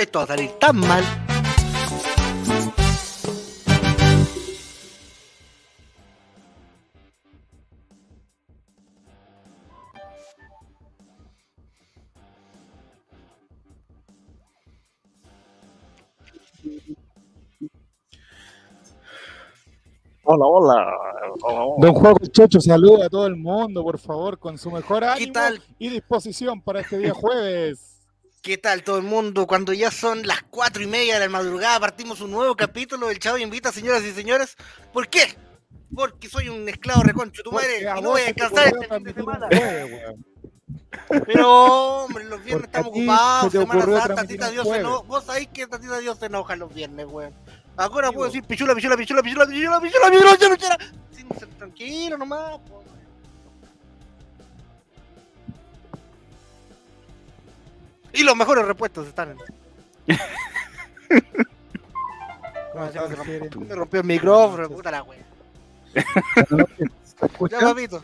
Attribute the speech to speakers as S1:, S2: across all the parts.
S1: Esto va a salir tan mal.
S2: Hola, hola. hola, hola.
S3: Don Juan Chocho, saluda a todo el mundo, por favor, con su mejor
S1: ¿Qué
S3: ánimo
S1: tal?
S3: y disposición para este día jueves.
S1: ¿Qué tal todo el mundo? Cuando ya son las cuatro y media de la madrugada partimos un nuevo capítulo del Chavo Invita, señoras y señores. ¿Por qué? Porque soy un esclavo reconcho tu madre y no voy a descansar este fin de semana. Pero, hombre, los viernes
S3: Porque
S1: estamos ocupados, Semana Santa,
S3: transmitir
S1: Tita
S3: un
S1: Dios se enoja. Vos sabéis que Tita Dios se enoja los viernes, weón. Ahora puedo decir pichula, pichula, pichula, pichula, pichula, pichula, pichula, pichula, pichula. Sin ser tranquilo nomás, po. Y los mejores repuestos están en.
S3: ¿Cómo
S1: se llama?
S3: estás,
S1: Se
S3: Jere?
S1: rompió- Me rompió el micrófono, puta la wea.
S3: ¿Se
S1: Ya,
S3: escucha?
S1: papito.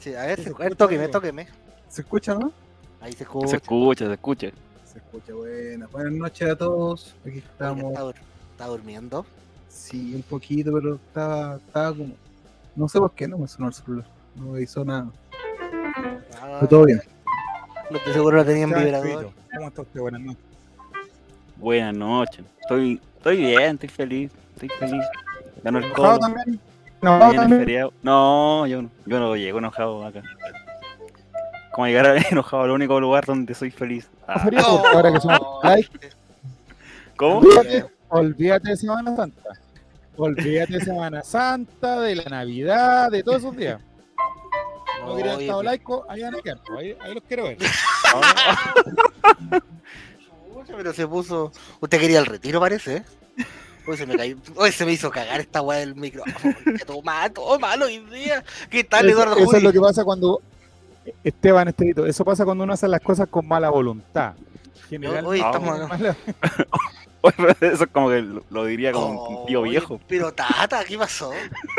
S1: Sí, a ver,
S3: ¿Se
S1: se-
S3: escucha,
S1: tóqueme, tóqueme.
S4: ¿Se escucha, no?
S1: Ahí se
S2: Se
S1: escucha.
S2: escucha, se escucha.
S4: Se escucha, buena. Buenas noches a todos. Aquí estamos.
S1: Está, dur- está durmiendo.
S4: Sí, un poquito, pero estaba, estaba como. No sé por qué no me sonó el celular. No me hizo nada.
S1: Ah,
S4: Pero todo bien.
S1: No estoy seguro lo tenía en
S3: Esteban
S1: vibrador.
S3: ¿Cómo está usted? Buenas noches.
S2: Buenas noches. Estoy, estoy bien, estoy feliz. Estoy feliz. Ganó el
S3: ¿Enojado
S2: colo.
S3: también?
S2: Feriado. No, yo, no- yo no llego enojado acá. Como llegar a- enojado al único lugar donde soy feliz. Ah,
S3: ahora que somos like,
S2: ¿Cómo?
S3: olvídate, olvídate de Semana Santa. Olvídate de Semana Santa, de la Navidad, de todos esos días. No querían
S1: Oye,
S3: estado laico, ahí van a quedar, pues, ahí, ahí los quiero ver.
S1: Pero se puso. Usted quería el retiro, parece, ¿eh? Hoy se me cayó. Hoy se me hizo cagar esta weá del micrófono. Que todo mal, todo mal hoy día. ¿Qué tal,
S3: Eso,
S1: Eduardo
S3: eso es
S1: Juli?
S3: lo que pasa cuando Esteban Estevito, eso pasa cuando uno hace las cosas con mala voluntad. Generalmente,
S1: hoy
S2: estamos-
S3: mala-
S2: Eso es como que lo, lo diría como un tío
S1: Oye,
S2: viejo.
S1: Pero Tata, ¿qué pasó?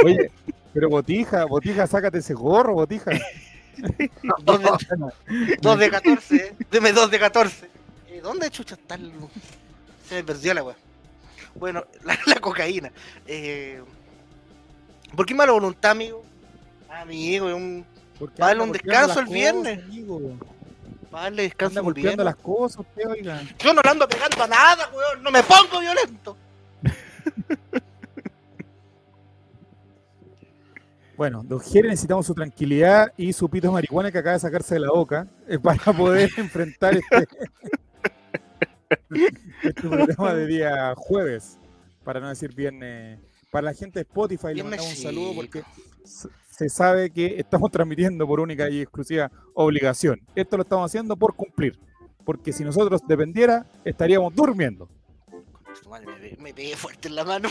S3: Oye, pero Botija, Botija, sácate ese gorro, Botija.
S1: Dos de, dos de 14, ¿eh? Deme dos de 14. Eh, ¿Dónde chucha está el.? Se me perdió la weá. Bueno, la, la cocaína. Eh, ¿Por qué mala voluntad, amigo? Amigo, es un. Dale
S3: anda
S1: un descanso el viernes.
S3: cosas, amigo.
S1: para darle descanso
S3: Anda
S1: un
S3: golpeando
S1: viernes.
S3: las cosas, usted, oiga.
S1: Yo no le ando pegando a nada, weón. No me pongo violento.
S3: Bueno, don Jere necesitamos su tranquilidad y su pito de marihuana que acaba de sacarse de la boca eh, para poder enfrentar este, este programa de día jueves, para no decir viernes. Para la gente de Spotify le mandamos un saludo porque se sabe que estamos transmitiendo por única y exclusiva obligación. Esto lo estamos haciendo por cumplir, porque si nosotros dependiera, estaríamos durmiendo.
S1: Madre, me, pe- me pegué fuerte en la mano.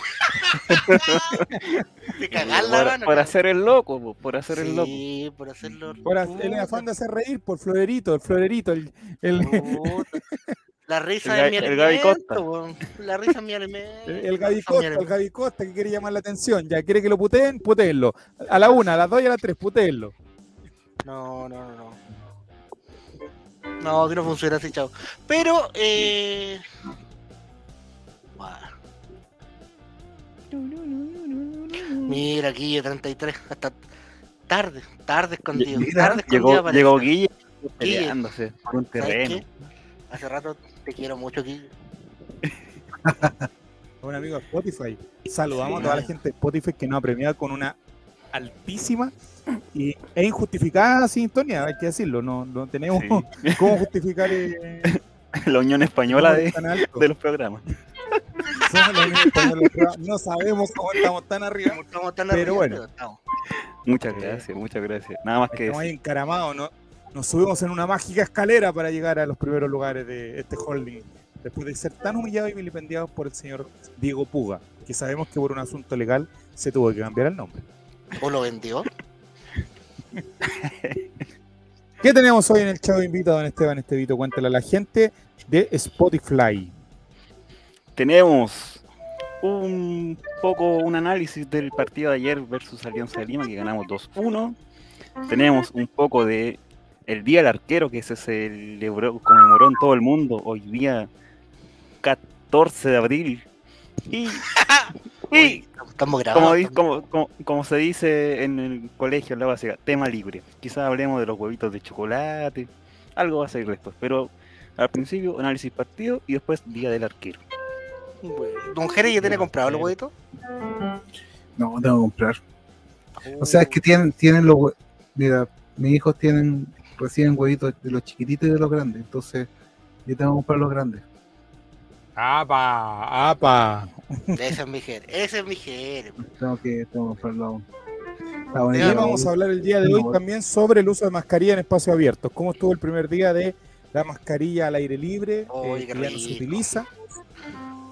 S1: de cagar la
S2: Por,
S1: mano.
S2: por hacer el loco, po, por hacer el loco.
S1: Sí, por hacerlo.
S3: Por ha- el afán de hacer reír, por florerito, el florerito, el, el.
S1: La risa
S2: El
S1: es mi
S2: el Gaby
S1: alimento,
S2: Costa.
S1: weón. La risa es mi alimento.
S3: El, el Gaby Costa, el. Gaby Costa que quiere llamar la atención. Ya quiere que lo puteen, puteenlo. A la una, a las dos y a las tres, puteenlo.
S1: No, no, no, no. No, que no funciona así, chao. Pero, eh. Mira, aquí 33, hasta tarde, tarde escondido.
S4: Mira,
S1: tarde escondido
S2: Llegó, Guille
S1: Guille.
S2: peleándose por un
S1: ¿Sabes
S2: terreno.
S1: Hace rato te quiero mucho, Guille.
S3: Un amigo de Spotify. Saludamos
S2: Sí.
S3: a toda la gente de Spotify que nos ha premiado con una altísima y, e injustificada sintonía, hay que decirlo. No, no tenemos
S2: Sí.
S3: cómo justificar eh,
S2: La Unión Española de los programas.
S3: No sabemos cómo estamos tan arriba.
S1: Como estamos tan
S3: Pero
S1: arriba,
S3: bueno.
S1: pero estamos.
S2: Muchas gracias, muchas gracias. Nada más que
S3: Estamos ahí encaramados, ¿no? Nos subimos en una mágica escalera para llegar a los primeros lugares de este holding. Después de ser tan humillados y vilipendiados por el señor Diego Puga, que sabemos que por un asunto legal se tuvo que cambiar el nombre.
S1: ¿O lo vendió?
S3: ¿Qué tenemos hoy en el Chavo Invita, don Esteban Estevito? Cuéntale a la gente de Spotify.
S2: Tenemos un poco un análisis del partido de ayer versus Alianza de Lima, que ganamos 2-1. Tenemos un poco de el día del arquero que se celebró, conmemoró en todo el mundo, hoy día 14 de abril. Y, y como, como, como, como se dice en el colegio, en la básica, tema libre. Quizás hablemos de los huevitos de chocolate, algo va a salir después. Pero al principio, análisis partido y después día del arquero.
S1: Don Jerez ya tiene comprado los huevitos.
S4: No, tengo que comprar. O sea, es que tienen, tienen los Mira, mis hijos tienen, reciben huevitos de los chiquititos y de los grandes. Entonces, yo tengo que comprar los grandes.
S3: ¡Apa! ¡Apa!
S1: Ese es mi Jerez. Ese es mi Jerez.
S4: Tengo que, tengo que comprarlo aún.
S1: Ya,
S3: vamos a hablar el día de hoy también sobre el uso de mascarilla en espacios abiertos. ¿Cómo estuvo el primer día de la mascarilla al aire libre? Eh, que ya no se utiliza.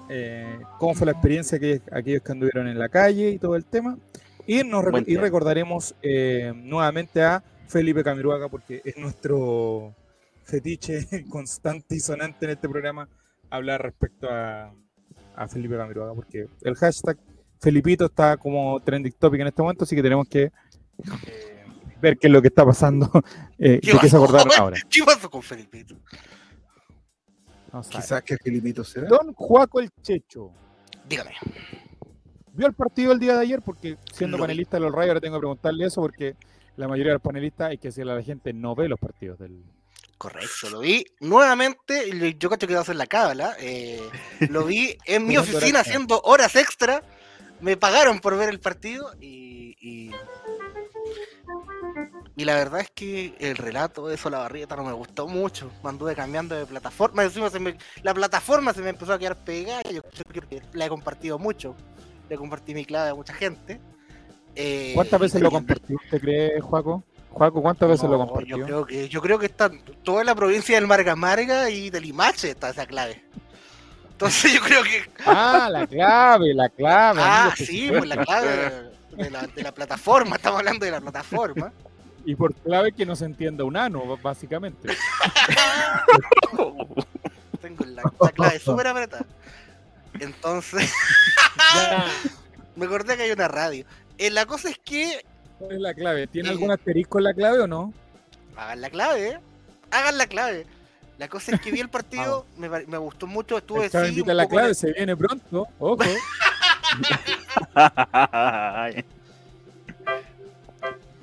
S3: Eh, ¿Cómo fue la experiencia de aquellos, que anduvieron en la calle y todo el tema? Y, nos y recordaremos eh, nuevamente a Felipe Camiruaga porque es nuestro fetiche constante y sonante en este programa hablar respecto a, a Felipe Camiruaga porque el hashtag Felipito está como trending topic en este momento, así que tenemos que eh, ver qué es lo que está pasando, eh,
S1: ¿Qué
S3: de qué se acordaron ahora.
S1: ¿Qué pasó con Felipe?
S4: Quizás que Filipito será.
S3: Don Juaco el Checho.
S1: Dígame.
S3: ¿Vio el partido el día de ayer? Porque siendo panelista de los Rayos ahora tengo que preguntarle eso porque la mayoría de los panelistas, hay que decirle a la gente, no ve los partidos del...
S1: Correcto, lo vi nuevamente. Yo cacho que va a hacer la cábala. eh, lo vi en mi oficina
S3: horas-
S1: haciendo horas extra. Me pagaron por ver el partido y. y... y la verdad es que el relato de Solabarrieta no me gustó mucho. Me anduve cambiando de plataforma. Encima se me- la plataforma se me empezó a quedar pegada. Yo creo que la he compartido mucho. Le compartí mi clave a mucha gente. Eh,
S3: ¿Cuántas veces lo
S1: tenía-
S3: compartió usted cree, Juaco? Juaco, ¿cuántas veces lo compartió?
S1: Yo creo que, yo creo que está toda la provincia del Marga Marga y del Limache está esa clave. Entonces yo creo que.
S3: Ah, la clave, la clave.
S1: Ah, sí, pues la clave de la, de la plataforma, estamos hablando de la plataforma.
S3: Y por clave que no se entienda un ano, básicamente.
S1: Tengo la, la clave súper apretada. Entonces, me acordé que hay una radio. Eh, la cosa es que.
S3: ¿Cuál es la clave? ¿Tiene
S1: Eh.
S3: algún asterisco en la clave o no?
S1: Hagan la clave, ¿eh? Hagan la clave. La cosa es que vi el partido, me, gustó mucho, estuve sí,
S3: invita
S1: un
S3: la
S1: poco
S3: clave, se viene pronto. Ojo.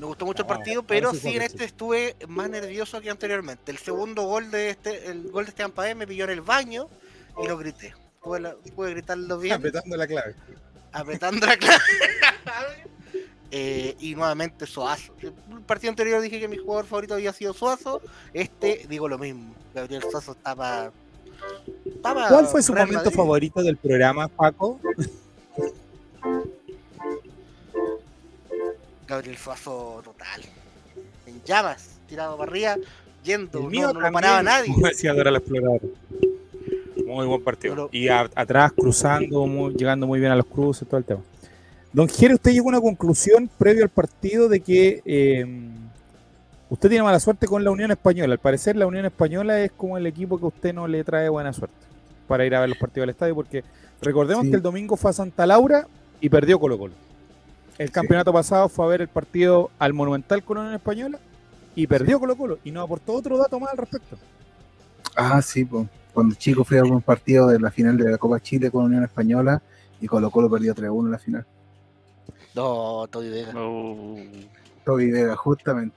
S1: Me gustó mucho el
S3: No,
S1: partido, pero
S3: sí
S1: en este estuve más nervioso que anteriormente. El segundo gol de este, el gol de Esteban Paez me pilló en el baño y lo grité. Pude, la- pude gritarlo bien,
S3: Apretando la clave.
S1: apretando la clave. Eh, y nuevamente Soazo. El partido anterior dije que mi jugador favorito había sido Suazo. Este digo lo mismo. Gabriel Suazo estaba. estaba
S3: ¿Cuál fue su
S1: Real
S3: momento
S1: Madrid.
S3: favorito del programa, Paco?
S1: Gabriel Suazo total. En llamas, tirado para arriba, yendo.
S3: El
S1: no-
S3: mío
S1: no, lo paraba nadie.
S3: como decía Dora la Exploradora. Muy buen partido.
S1: Pero-
S3: Y a- atrás, cruzando, muy- llegando muy bien a los cruces, todo el tema. Don Jere, usted llegó a una conclusión previo al partido de que eh, usted tiene mala suerte con la Unión Española. Al parecer, la Unión Española es como el equipo que a usted no le trae buena suerte para ir a ver los partidos del estadio, porque recordemos
S4: Sí.
S3: que el domingo fue a Santa Laura y perdió Colo Colo. El campeonato pasado fue a ver el partido al Monumental con la Unión Española y perdió Colo Colo y nos aportó otro dato más al respecto.
S4: Ah, sí, pues. Cuando chico fui a un partido de la final de la Copa Chile con Unión Española y Colo Colo perdió 3-1 en la final.
S1: No, Toby Vega.
S2: Oh.
S4: Toby Vega, justamente.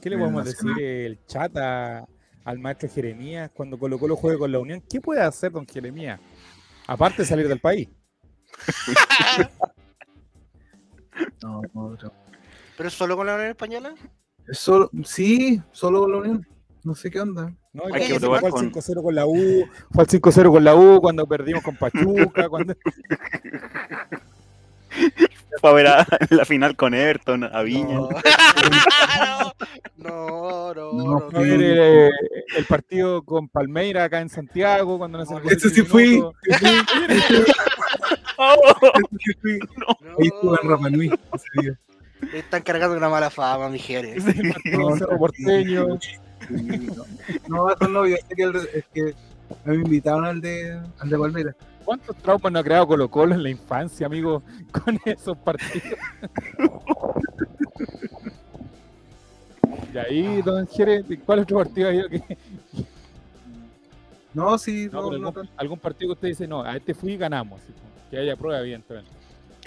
S3: ¿Qué le podemos decir el chata al maestro Jeremías cuando Colo Colo juegue con la Unión? ¿Qué puede hacer don Jeremías? Aparte de salir del país.
S4: No, no, no.
S1: ¿Pero es solo con la Unión Española?
S4: Es Solo, sí, solo con la Unión. No sé qué onda.
S3: ¿no?
S2: Hay
S1: que
S3: fue al
S2: con-
S3: 5-0 con la U, fue al 5-0 con la U cuando perdimos con Pachuca, cuando
S2: Fue a ver a- la final con Everton, a Viña.
S1: No, no, no, no,
S4: No,
S1: no,
S3: a ver eh, el partido con Palmeira acá en Santiago, cuando nos
S4: Ese sí fui.
S3: minutos.
S2: Oh.
S4: Sí fui.
S1: No.
S4: Ahí estuve en Rapa Nui ese día.
S1: Me Están cargando una mala fama, mi Jerez.
S3: el partido con Cerro Porteño.
S4: No, no, eso no, yo sé que, el, es que me invitaron al de, al de Palmera.
S3: ¿Cuántos traumas no ha creado Colo Colo en la infancia, amigo, con esos partidos? Y ahí, don Jerez, ¿cuál otro partido ha ido que,
S4: No, sí,
S3: no,
S4: no,
S3: algún,
S4: tanto.
S3: algún partido que usted dice, no, a este fui y ganamos? que haya prueba, evidentemente.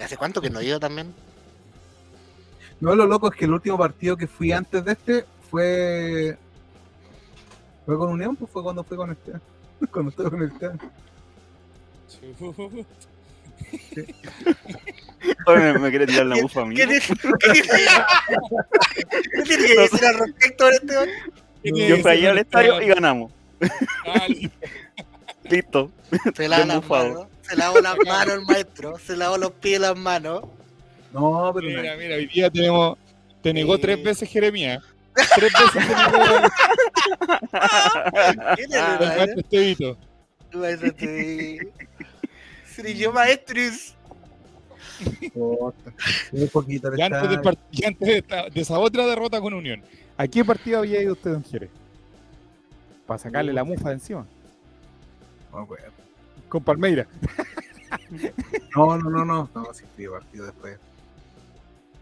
S1: ¿Hace cuánto que no ido también?
S4: No, lo loco es que el último partido que fui antes de este fue. ¿Fue con Unión? Pues fue cuando fui con este. Cuando estuve con este.
S2: Oye, me, me quiere tirar la bufa a mí.
S1: ¿Qué tiene, que decir al respecto este? hombre?
S2: Yo fui allá al estadio y ganamos.
S3: Ah,
S2: Listo.
S1: Se lava las manos, se lavó las manos el maestro, se lavó los pies y las manos.
S4: No, pero no.
S3: Mira, mira, hoy día tenemos. Te negó
S1: Sí.
S3: tres veces Jeremías. Tres veces te negó
S1: ¿Quién
S3: el
S1: era, eh? Seré yo maestros.
S3: Y antes, de, esta- de esa otra derrota con Unión. ¿A qué partido había ido usted, don Jerez? Para sacarle la mufa de encima.
S4: No, me acuerdo.
S3: Con Palmeira.
S4: no, no, no, no. No, sí partido después.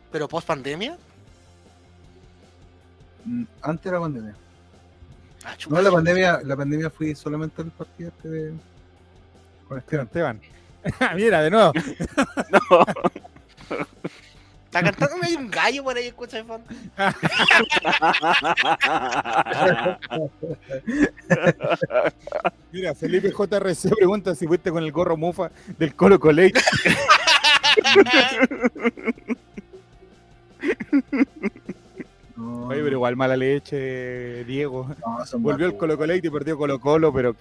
S1: Pero post pandemia.
S4: Mm, Antes de la pandemia.
S1: Ah, chupa.
S4: No, la pandemia, la pandemia fui solamente al partido este de. Con Esteban.
S3: Esteban. Mira, de nuevo.
S2: No.
S1: Está cantándome hay un gallo por ahí, escucha de fondo.
S3: Mira, Felipe JRC pregunta si fuiste con el gorro mufa del Colo Coley.
S4: No,
S3: Oye, pero igual mala leche, Diego.
S4: no,
S3: Volvió el. Colo Coley y perdió Colo Colo, pero.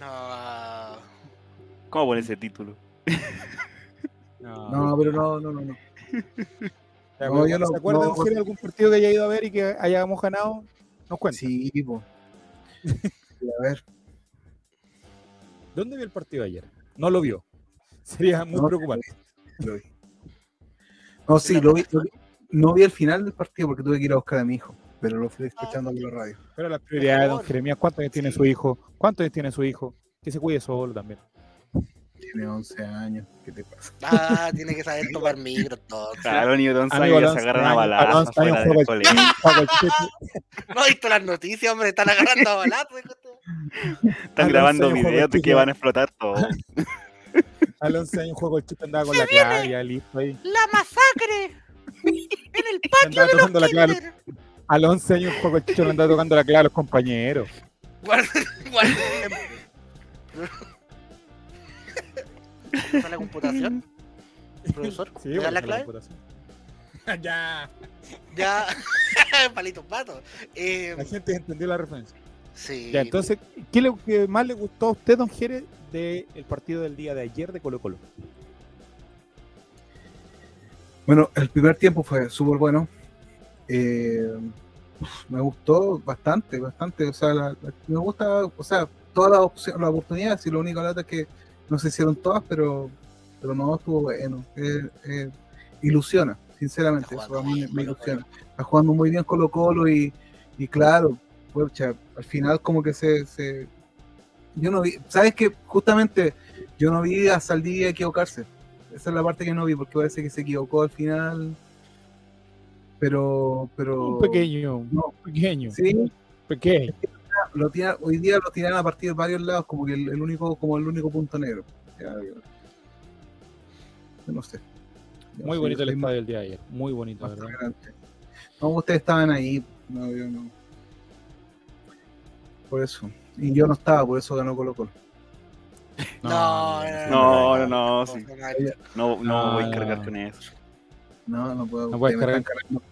S1: No.
S2: ¿Cómo pone ese título?
S4: No, pero no, no, no. no. No, no-
S3: ¿Se acuerdan
S4: no,
S3: si hay algún partido que haya ido a ver y que hayamos ganado? Nos cuenta.
S4: Sí, po. A ver.
S3: ¿Dónde vio el partido ayer? No lo vio. Sería muy
S4: No,
S3: preocupante.
S4: Lo vi. No, sí, lo vi, lo vi. No vi el final del partido porque tuve que ir a buscar a mi hijo, pero lo fui escuchando por la radio.
S3: Pero las prioridades, don. Jeremías, ¿cuántos años tiene su hijo? ¿Cuántos años tiene su hijo? Que se cuide solo también.
S4: Tiene 11 años, ¿qué te pasa?
S1: Ah, tiene que saber tomar micro, todo.
S2: Claro, niño de 11
S3: Amigo,
S2: años se agarran a balazos del colegio.
S1: No he visto las noticias, hombre, están agarrando a balazos.
S2: Están grabando videos de que van a explotar todo.
S3: A los 11 años juego el chip andaba con la clave, ya listo ahí.
S1: ¡La masacre! En el patio
S3: Andaba
S1: de los kinder.
S3: A los 11 años juego el chicho le andaba tocando la clave a los compañeros.
S1: Guarda, guarda. ¿Está la computación? Profesor,
S3: Sí,
S1: ¿me da
S3: bueno,
S1: la clave?
S3: computación. ya.
S1: Ya. Palitos patos. Eh,
S3: La gente entendió la referencia.
S1: sí.
S3: Ya, entonces, ¿qué le que más le gustó a usted, don Jerez, del partido del día de ayer de Colo Colo?
S4: Bueno, el primer tiempo fue súper bueno. Eh, me gustó bastante, bastante. O sea, la- la- me gusta, o sea, todas las opciones, las oportunidades, y lo único lata es que no se hicieron todas, pero, pero no estuvo bueno. Eh, eh, ilusiona, sinceramente, eso a mí me ilusiona. Está jugando muy bien Colo Colo y, y claro, pucha, al final como que se, se- Yo no vi, ¿sabes que Justamente yo no vi a Saldivia equivocarse. Esa es la parte que no vi, porque parece que se equivocó al final. Pero, pero.
S3: Un pequeño,
S4: No.
S3: un pequeño,
S4: Sí,
S3: pequeño.
S4: Lo tira- hoy día lo tiran a partir de varios lados, como que el, el único, como el único punto negro. Ya, no sé.
S3: Muy bonito el estadio del día de ayer. Muy bonito, ¿verdad?
S4: No, ustedes estaban ahí. No, yo no. Por eso. Y yo no estaba, por eso ganó Colo Colo.
S1: No,
S2: No, no, no, sí.
S1: no,
S2: No, no
S3: No,
S2: voy a
S3: no,
S2: cargar
S3: no.
S2: con eso.
S4: No, no puedo.
S3: No puedes cargar.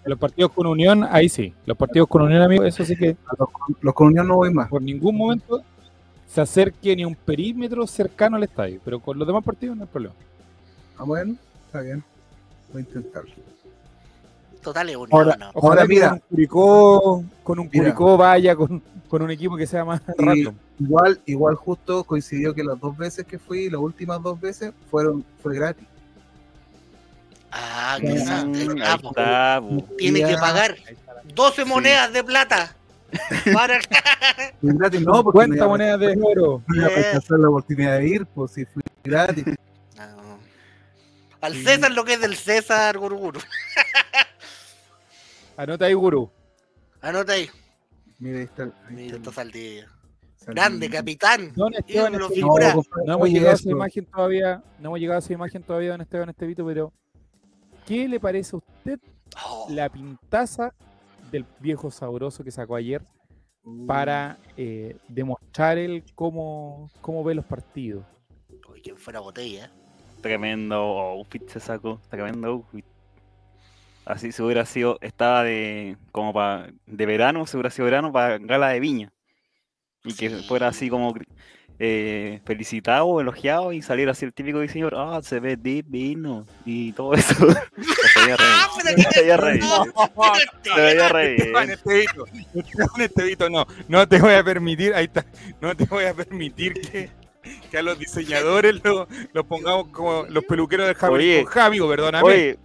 S3: Los partidos con Unión, ahí sí. Los partidos con Unión, amigo, eso sí que.
S4: Los, los con Unión no voy más.
S3: por ningún momento se acerque ni a un perímetro cercano al estadio. Pero con los demás partidos no hay problema.
S4: Ah, bueno, está bien. Voy a intentarlo.
S1: Total es un
S3: Ahora,
S1: no,
S3: que
S4: mira.
S3: con un Curicó, con un
S4: Mira.
S3: Curicó vaya con, con un equipo que sea más
S4: Y-
S3: random.
S4: Igual, igual justo coincidió que las dos veces que fui, las últimas dos veces, fueron, fue gratis.
S1: Ah, que
S2: está, bu.
S1: Tiene que pagar 12 monedas de plata. Para
S4: gratis, no, porque no
S3: Cuenta
S4: iba, a-
S3: monedas de oro.
S4: no a rechazar la oportunidad de ir, pues si fui gratis.
S1: No. Al César lo que es del César, Guruguru.
S3: Anota ahí, Guru.
S1: Anota ahí.
S4: Mira, ahí está. ahí
S1: Mira,
S4: está
S1: Saldivia. Grande, capitán.
S3: Don Esteban
S1: figura.
S4: No,
S3: no hemos llegado a esa
S4: eso.
S3: imagen todavía, no hemos llegado a esa imagen todavía, don Esteban Estevito, pero ¿qué le parece a usted
S1: Oh,
S3: la pintaza del viejo sabroso que sacó ayer
S4: Uh,
S3: para eh, demostrar él cómo, cómo ve los partidos?
S1: uy, quien fuera botella.
S2: Tremendo outfit se sacó, tremendo outfit. Así se hubiera sido, estaba de como para de verano, se hubiera sido verano para gala de viña. Y que
S1: Sí.
S2: fuera así como eh, felicitado, elogiado y saliera así el típico diseñador, ah, se ve divino y todo eso. se veía re
S1: Ah,
S2: se veía re bien, se veía re bien.
S3: No, no te voy a permitir, ahí está, no te voy a permitir que, que a los diseñadores los lo pongamos como los peluqueros de Javi,
S2: Oye.
S3: Javi, perdóname.
S2: Oye,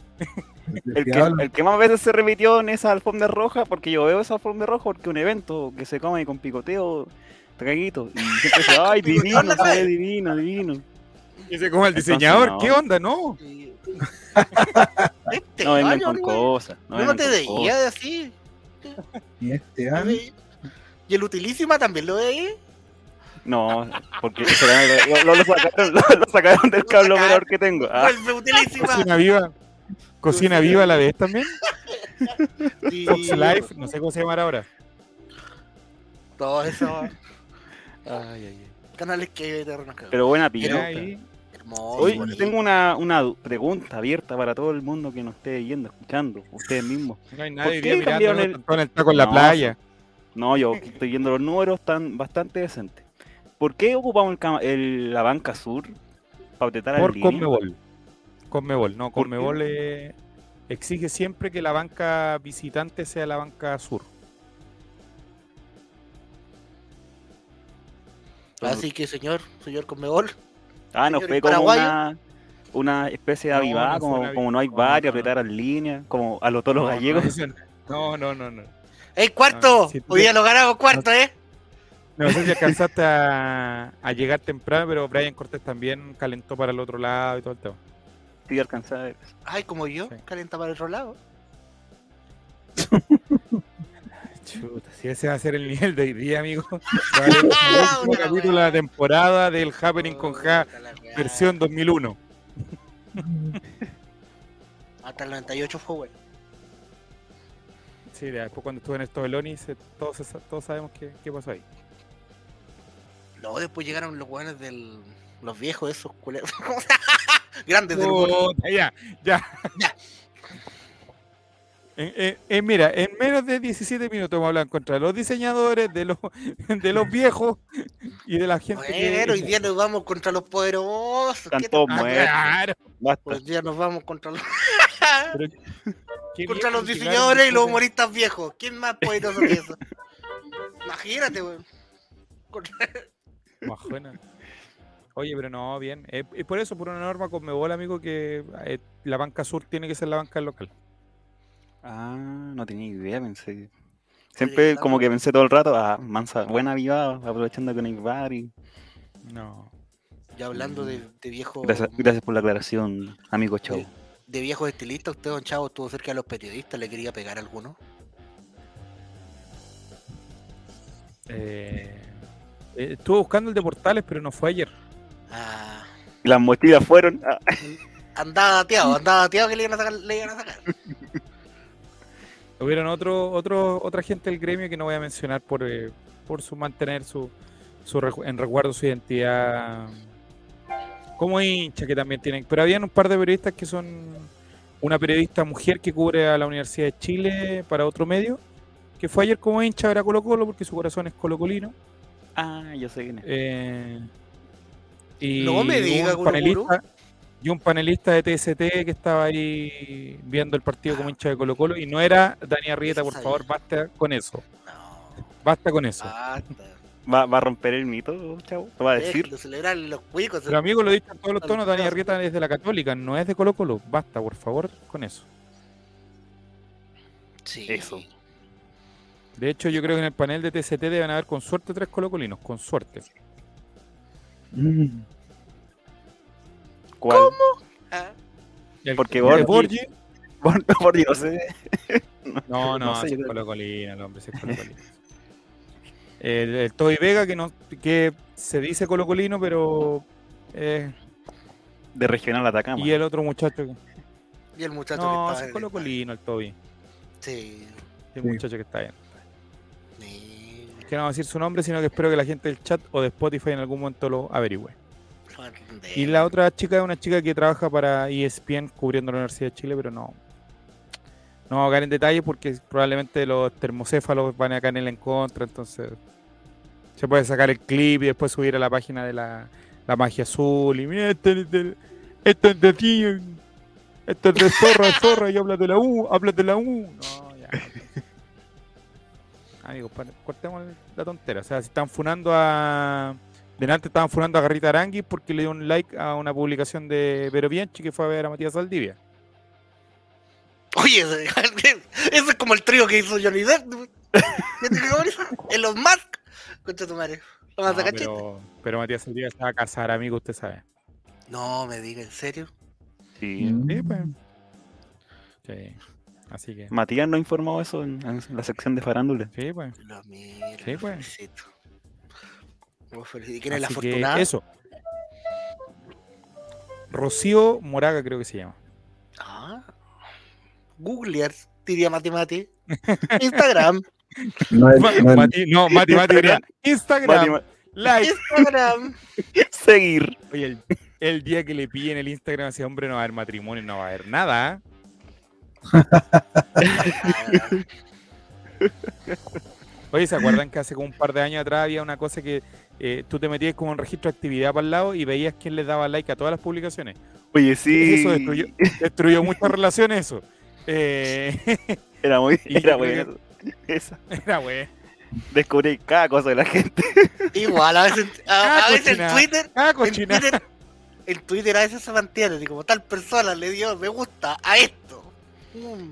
S2: el que, el que más veces se repitió en esa alfombra roja, porque yo veo esa alfombra roja porque un evento que se come con picoteo, traguito, y siempre dice, ay, divino, se ve divino, divino.
S3: Dice como el
S2: Entonces,
S3: diseñador,
S2: no.
S3: ¿qué onda? No.
S1: Este
S2: No vengan
S1: año,
S2: con
S1: güey.
S2: cosas. No,
S1: no te veía así.
S4: Y este
S1: te
S4: año.
S1: veía. Y el utilísima también lo veía.
S2: No, porque lo, lo- lo sacaron, lo, lo sacaron del cable menor que tengo. Ah,
S1: utilísima.
S3: Cocina viva. Cocina viva a la vez también.
S1: Sí.
S3: Fox Life, no sé cómo se llamará ahora.
S1: Todo eso.
S2: Ay, ay, ay.
S1: Canales que te.
S2: Pero buena
S3: ahí.
S1: Hermoso.
S2: Hoy
S1: bonito.
S2: tengo una, una pregunta abierta para todo el mundo que nos esté yendo, escuchando, ustedes mismos.
S3: No hay
S2: ¿Por
S3: nadie hoy
S2: qué cambiaron el-
S3: el taco en la
S2: No,
S3: playa.
S2: No, yo estoy viendo los números, están bastante decentes. ¿Por qué ocupamos el la banca sur para apretar al
S3: Por
S2: línea?
S3: Conmebol. Conmebol, no,
S2: ¿Por?
S3: Conmebol eh, exige siempre que la banca visitante sea la banca sur.
S1: Así que, señor, señor Conmebol.
S2: Ah, no fue como una, una especie de avivada,
S3: no
S2: como, como no hay
S3: no.
S2: apretar al línea, como a los todos los
S3: No,
S2: gallegos.
S3: No, no, no, no.
S1: ¡Ey, cuarto!
S3: Tú-
S1: Hoy día lo ganamos cuarto, ¿eh?
S3: No sé si alcanzaste a, a llegar temprano, pero Brian Cortés también calentó para el otro lado y todo el tema.
S2: Sí, alcanzaba.
S1: Ay, como yo,
S3: Sí.
S1: calienta para el otro lado.
S3: Chuta, si ese va a ser el nivel de hoy día, amigo. Vale, el capítulo de la temporada del Happening con Ja, versión 2001.
S1: Hasta el 98 fue bueno.
S3: Sí, después cuando estuve en estos Belonis, eh, todos, todos sabemos qué, qué pasó ahí.
S1: No, después llegaron los weones del. Los viejos, esos culeros. Grandes del humor.
S3: Puta, ya, ya.
S1: Ya.
S3: Eh, eh, eh, mira, en menos de 17 minutos hemos hablado en contra los diseñadores, de los, de los viejos y de la gente
S1: Bueno, hoy día nos vamos contra los poderosos.
S2: Están
S1: ¿Qué te
S2: todos muertos.
S1: Hoy día nos vamos contra los,
S3: pero
S1: contra los diseñadores y los humoristas viejos. ¿Quién más poderoso que eso? Imagínate, weón. Contra-.
S3: Oye, pero no, bien. Eh, y por eso, por una norma con Mebol, amigo, que eh, la banca sur tiene que ser la banca local.
S2: Ah, no tenía idea, pensé. Siempre como que pensé todo el rato, ah, mansa, buena avivada, aprovechando que no hay bar y-
S3: No.
S1: Ya hablando de, de viejos.
S2: Gracias, gracias por la aclaración, amigo Chau.
S1: De viejos estilistas, usted, don Chavo, estuvo cerca de los periodistas, le quería pegar a alguno.
S3: Eh, eh, estuve buscando el de Portales, pero no fue ayer.
S1: Ah,
S2: Las mochilas fueron. ah,
S1: andaba dateado, andaba dateado que le iban a sacar. Le iban a sacar.
S3: Hubieron otro, otro, otra gente del gremio que no voy a mencionar por, eh, por su mantener su, su en resguardo su identidad como hincha que también tienen. Pero habían un par de periodistas que son una periodista mujer que cubre a la Universidad de Chile para otro medio, que fue ayer como hincha a ver a Colo Colo porque su corazón es colocolino.
S2: Ah, yo sé quién es.
S3: Eh, y
S1: No me diga,
S3: un
S1: Guru
S3: panelista y un panelista de TST que estaba ahí viendo el partido como hincha de Colo Colo y no era Dani Arrieta, por favor, basta con eso.
S1: No,
S3: Basta con eso.
S1: basta.
S2: ¿Va, va a romper el mito, Chau? ¿Lo va a decir?
S1: Celebrar los cuicos.
S3: Pero amigo, lo he dicho en todos los tonos, Dani. Arrieta es de la Católica, no es de Colo Colo. Basta, por favor, con eso.
S1: Sí.
S2: Eso.
S3: De hecho, yo creo que en el panel de TST deben haber con suerte tres colocolinos, con suerte.
S4: Mm.
S2: ¿Cuál?
S1: Ah,
S2: Porque Borgi-
S3: Borgi,
S2: Por, por Dios, eh.
S3: No, no,
S2: No sé,
S3: sí
S2: yo
S3: es
S2: creo-
S3: colocolino, el hombre, sí es colocolino. El, el Toby Vega, que, no, que se dice colocolino, pero... eh,
S2: De regional Atacama.
S3: y el otro muchacho... que-
S1: Y el muchacho
S3: No,
S1: que
S3: sí
S1: estaba
S3: es
S1: en el
S3: colocolino el Toby.
S1: Sí.
S3: El
S4: Sí.
S3: muchacho que está bien.
S1: Ni-
S3: Que no voy a decir su nombre, sino que espero que la gente del chat o de Spotify en algún momento lo averigüe. Y la otra chica es una chica que trabaja para ESPN cubriendo la Universidad de Chile, pero no. No vamos a caer en detalle porque probablemente los termocéfalos van a caer en contra, entonces se puede sacar el clip y después subir a la página de la, la magia azul y mira, esto es de, esto es de ti, esto es de zorra, zorra y habla de la U, habla de la U. No, ya. Amigos, cortemos la tontera. O sea, si están funando a. Delante estaban funando a Garrita Aranguis porque le dio un like a una publicación de Vero Bianchi que fue a ver a Matías Saldivia.
S1: Oye, ese, ese es como el trío que hizo Johnny Depp. Los Mask. Concha tu madre. ¿Lo más
S3: No, pero, pero Matías Saldivia se va a casar, amigo, usted sabe.
S1: No, me diga, ¿en serio?
S2: Sí.
S4: Mm.
S3: Sí, pues. Sí. Así que.
S2: Matías no ha informado eso en, en la sección de farándula.
S3: Sí, pues.
S1: Lo miro,
S3: Sí, pues.
S1: Lo felicito. ¿Y quién es la afortunada?
S3: eso. Rocío Moraga creo que se llama.
S1: Ah. Googlear, diría Mati Mati. Instagram.
S4: No es, no
S3: Mati, no, Mati Mati diría, Instagram,
S2: Mati-
S3: like.
S1: Instagram.
S2: Seguir.
S3: Oye, el, el día que le pillen el Instagram a ese hombre no va a haber matrimonio, no va a haber nada. Oye, ¿se acuerdan que hace como un par de años atrás había una cosa que eh, tú te metías como en registro de actividad para el lado y veías quién les daba like a todas las publicaciones?
S2: Oye, sí.
S3: Eso destruyó, destruyó muchas relaciones eso. Eh,
S2: Era muy. Era bueno. Esa.
S3: era güey.
S2: Descubrí cada cosa de la gente.
S1: Igual, a veces, a, a veces en. Twitter, en
S3: cochina.
S1: Twitter, en Twitter a veces se mantiene, así como tal persona le dio me gusta a esto.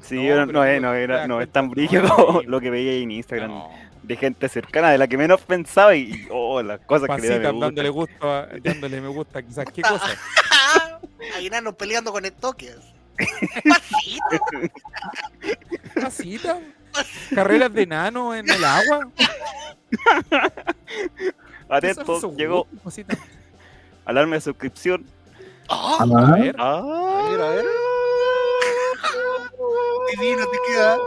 S2: Sí,
S3: No,
S2: no,
S3: te
S2: era, no es tan brillo
S3: no,
S2: como lo que veía en Instagram. De gente cercana, de la que menos pensaba y, y, oh, las cosas que le da
S3: Pasitas,
S2: me gusta.
S3: dándole gusto, a- dándole me gusta, quizás qué cosa.
S1: Hay enanos peleando con estoques. Pasito,
S3: Pasita. Carreras de nano en el agua.
S2: Atento, llegó
S3: Pasita.
S2: alarma de suscripción.
S1: Oh,
S3: A
S4: Ah,
S3: ver.
S2: Ah,
S1: A ver, a ver. divino te queda.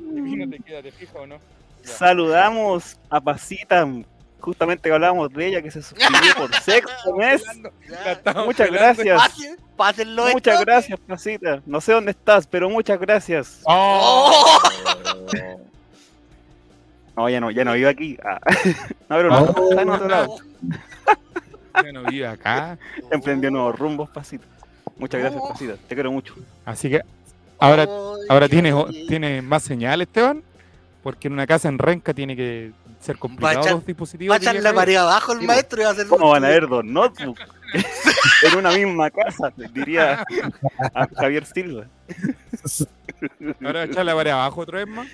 S3: Divino te queda, ¿te fijas o no? Ya.
S2: Saludamos a Pasita, justamente que hablábamos de ella, que se suscribió por sexto mes. Muchas gracias.
S1: Pásenlo
S2: Muchas
S1: esto.
S2: gracias, Pasita. No sé dónde estás, pero muchas gracias.
S3: ¡Oh!
S2: No, ya no, ya no vivo aquí. Ah. No, pero no,
S4: Oh.
S2: está en otro lado.
S3: Ya no vive acá.
S2: Emprendió nuevos rumbos, Pasita. Muchas gracias,
S1: Oh.
S2: Pasita. Te quiero mucho.
S3: Así que ahora, ahora tiene, tiene más señal, Esteban. Porque en una casa en Renca tiene que ser complicado los dispositivos.
S1: Va a echar la marea abajo el
S2: Sí,
S1: maestro y va a hacer.
S2: ¿Cómo van a haber dos notebooks? en una misma casa, diría a Javier Silva.
S3: Ahora va a echar la pared abajo otra vez más.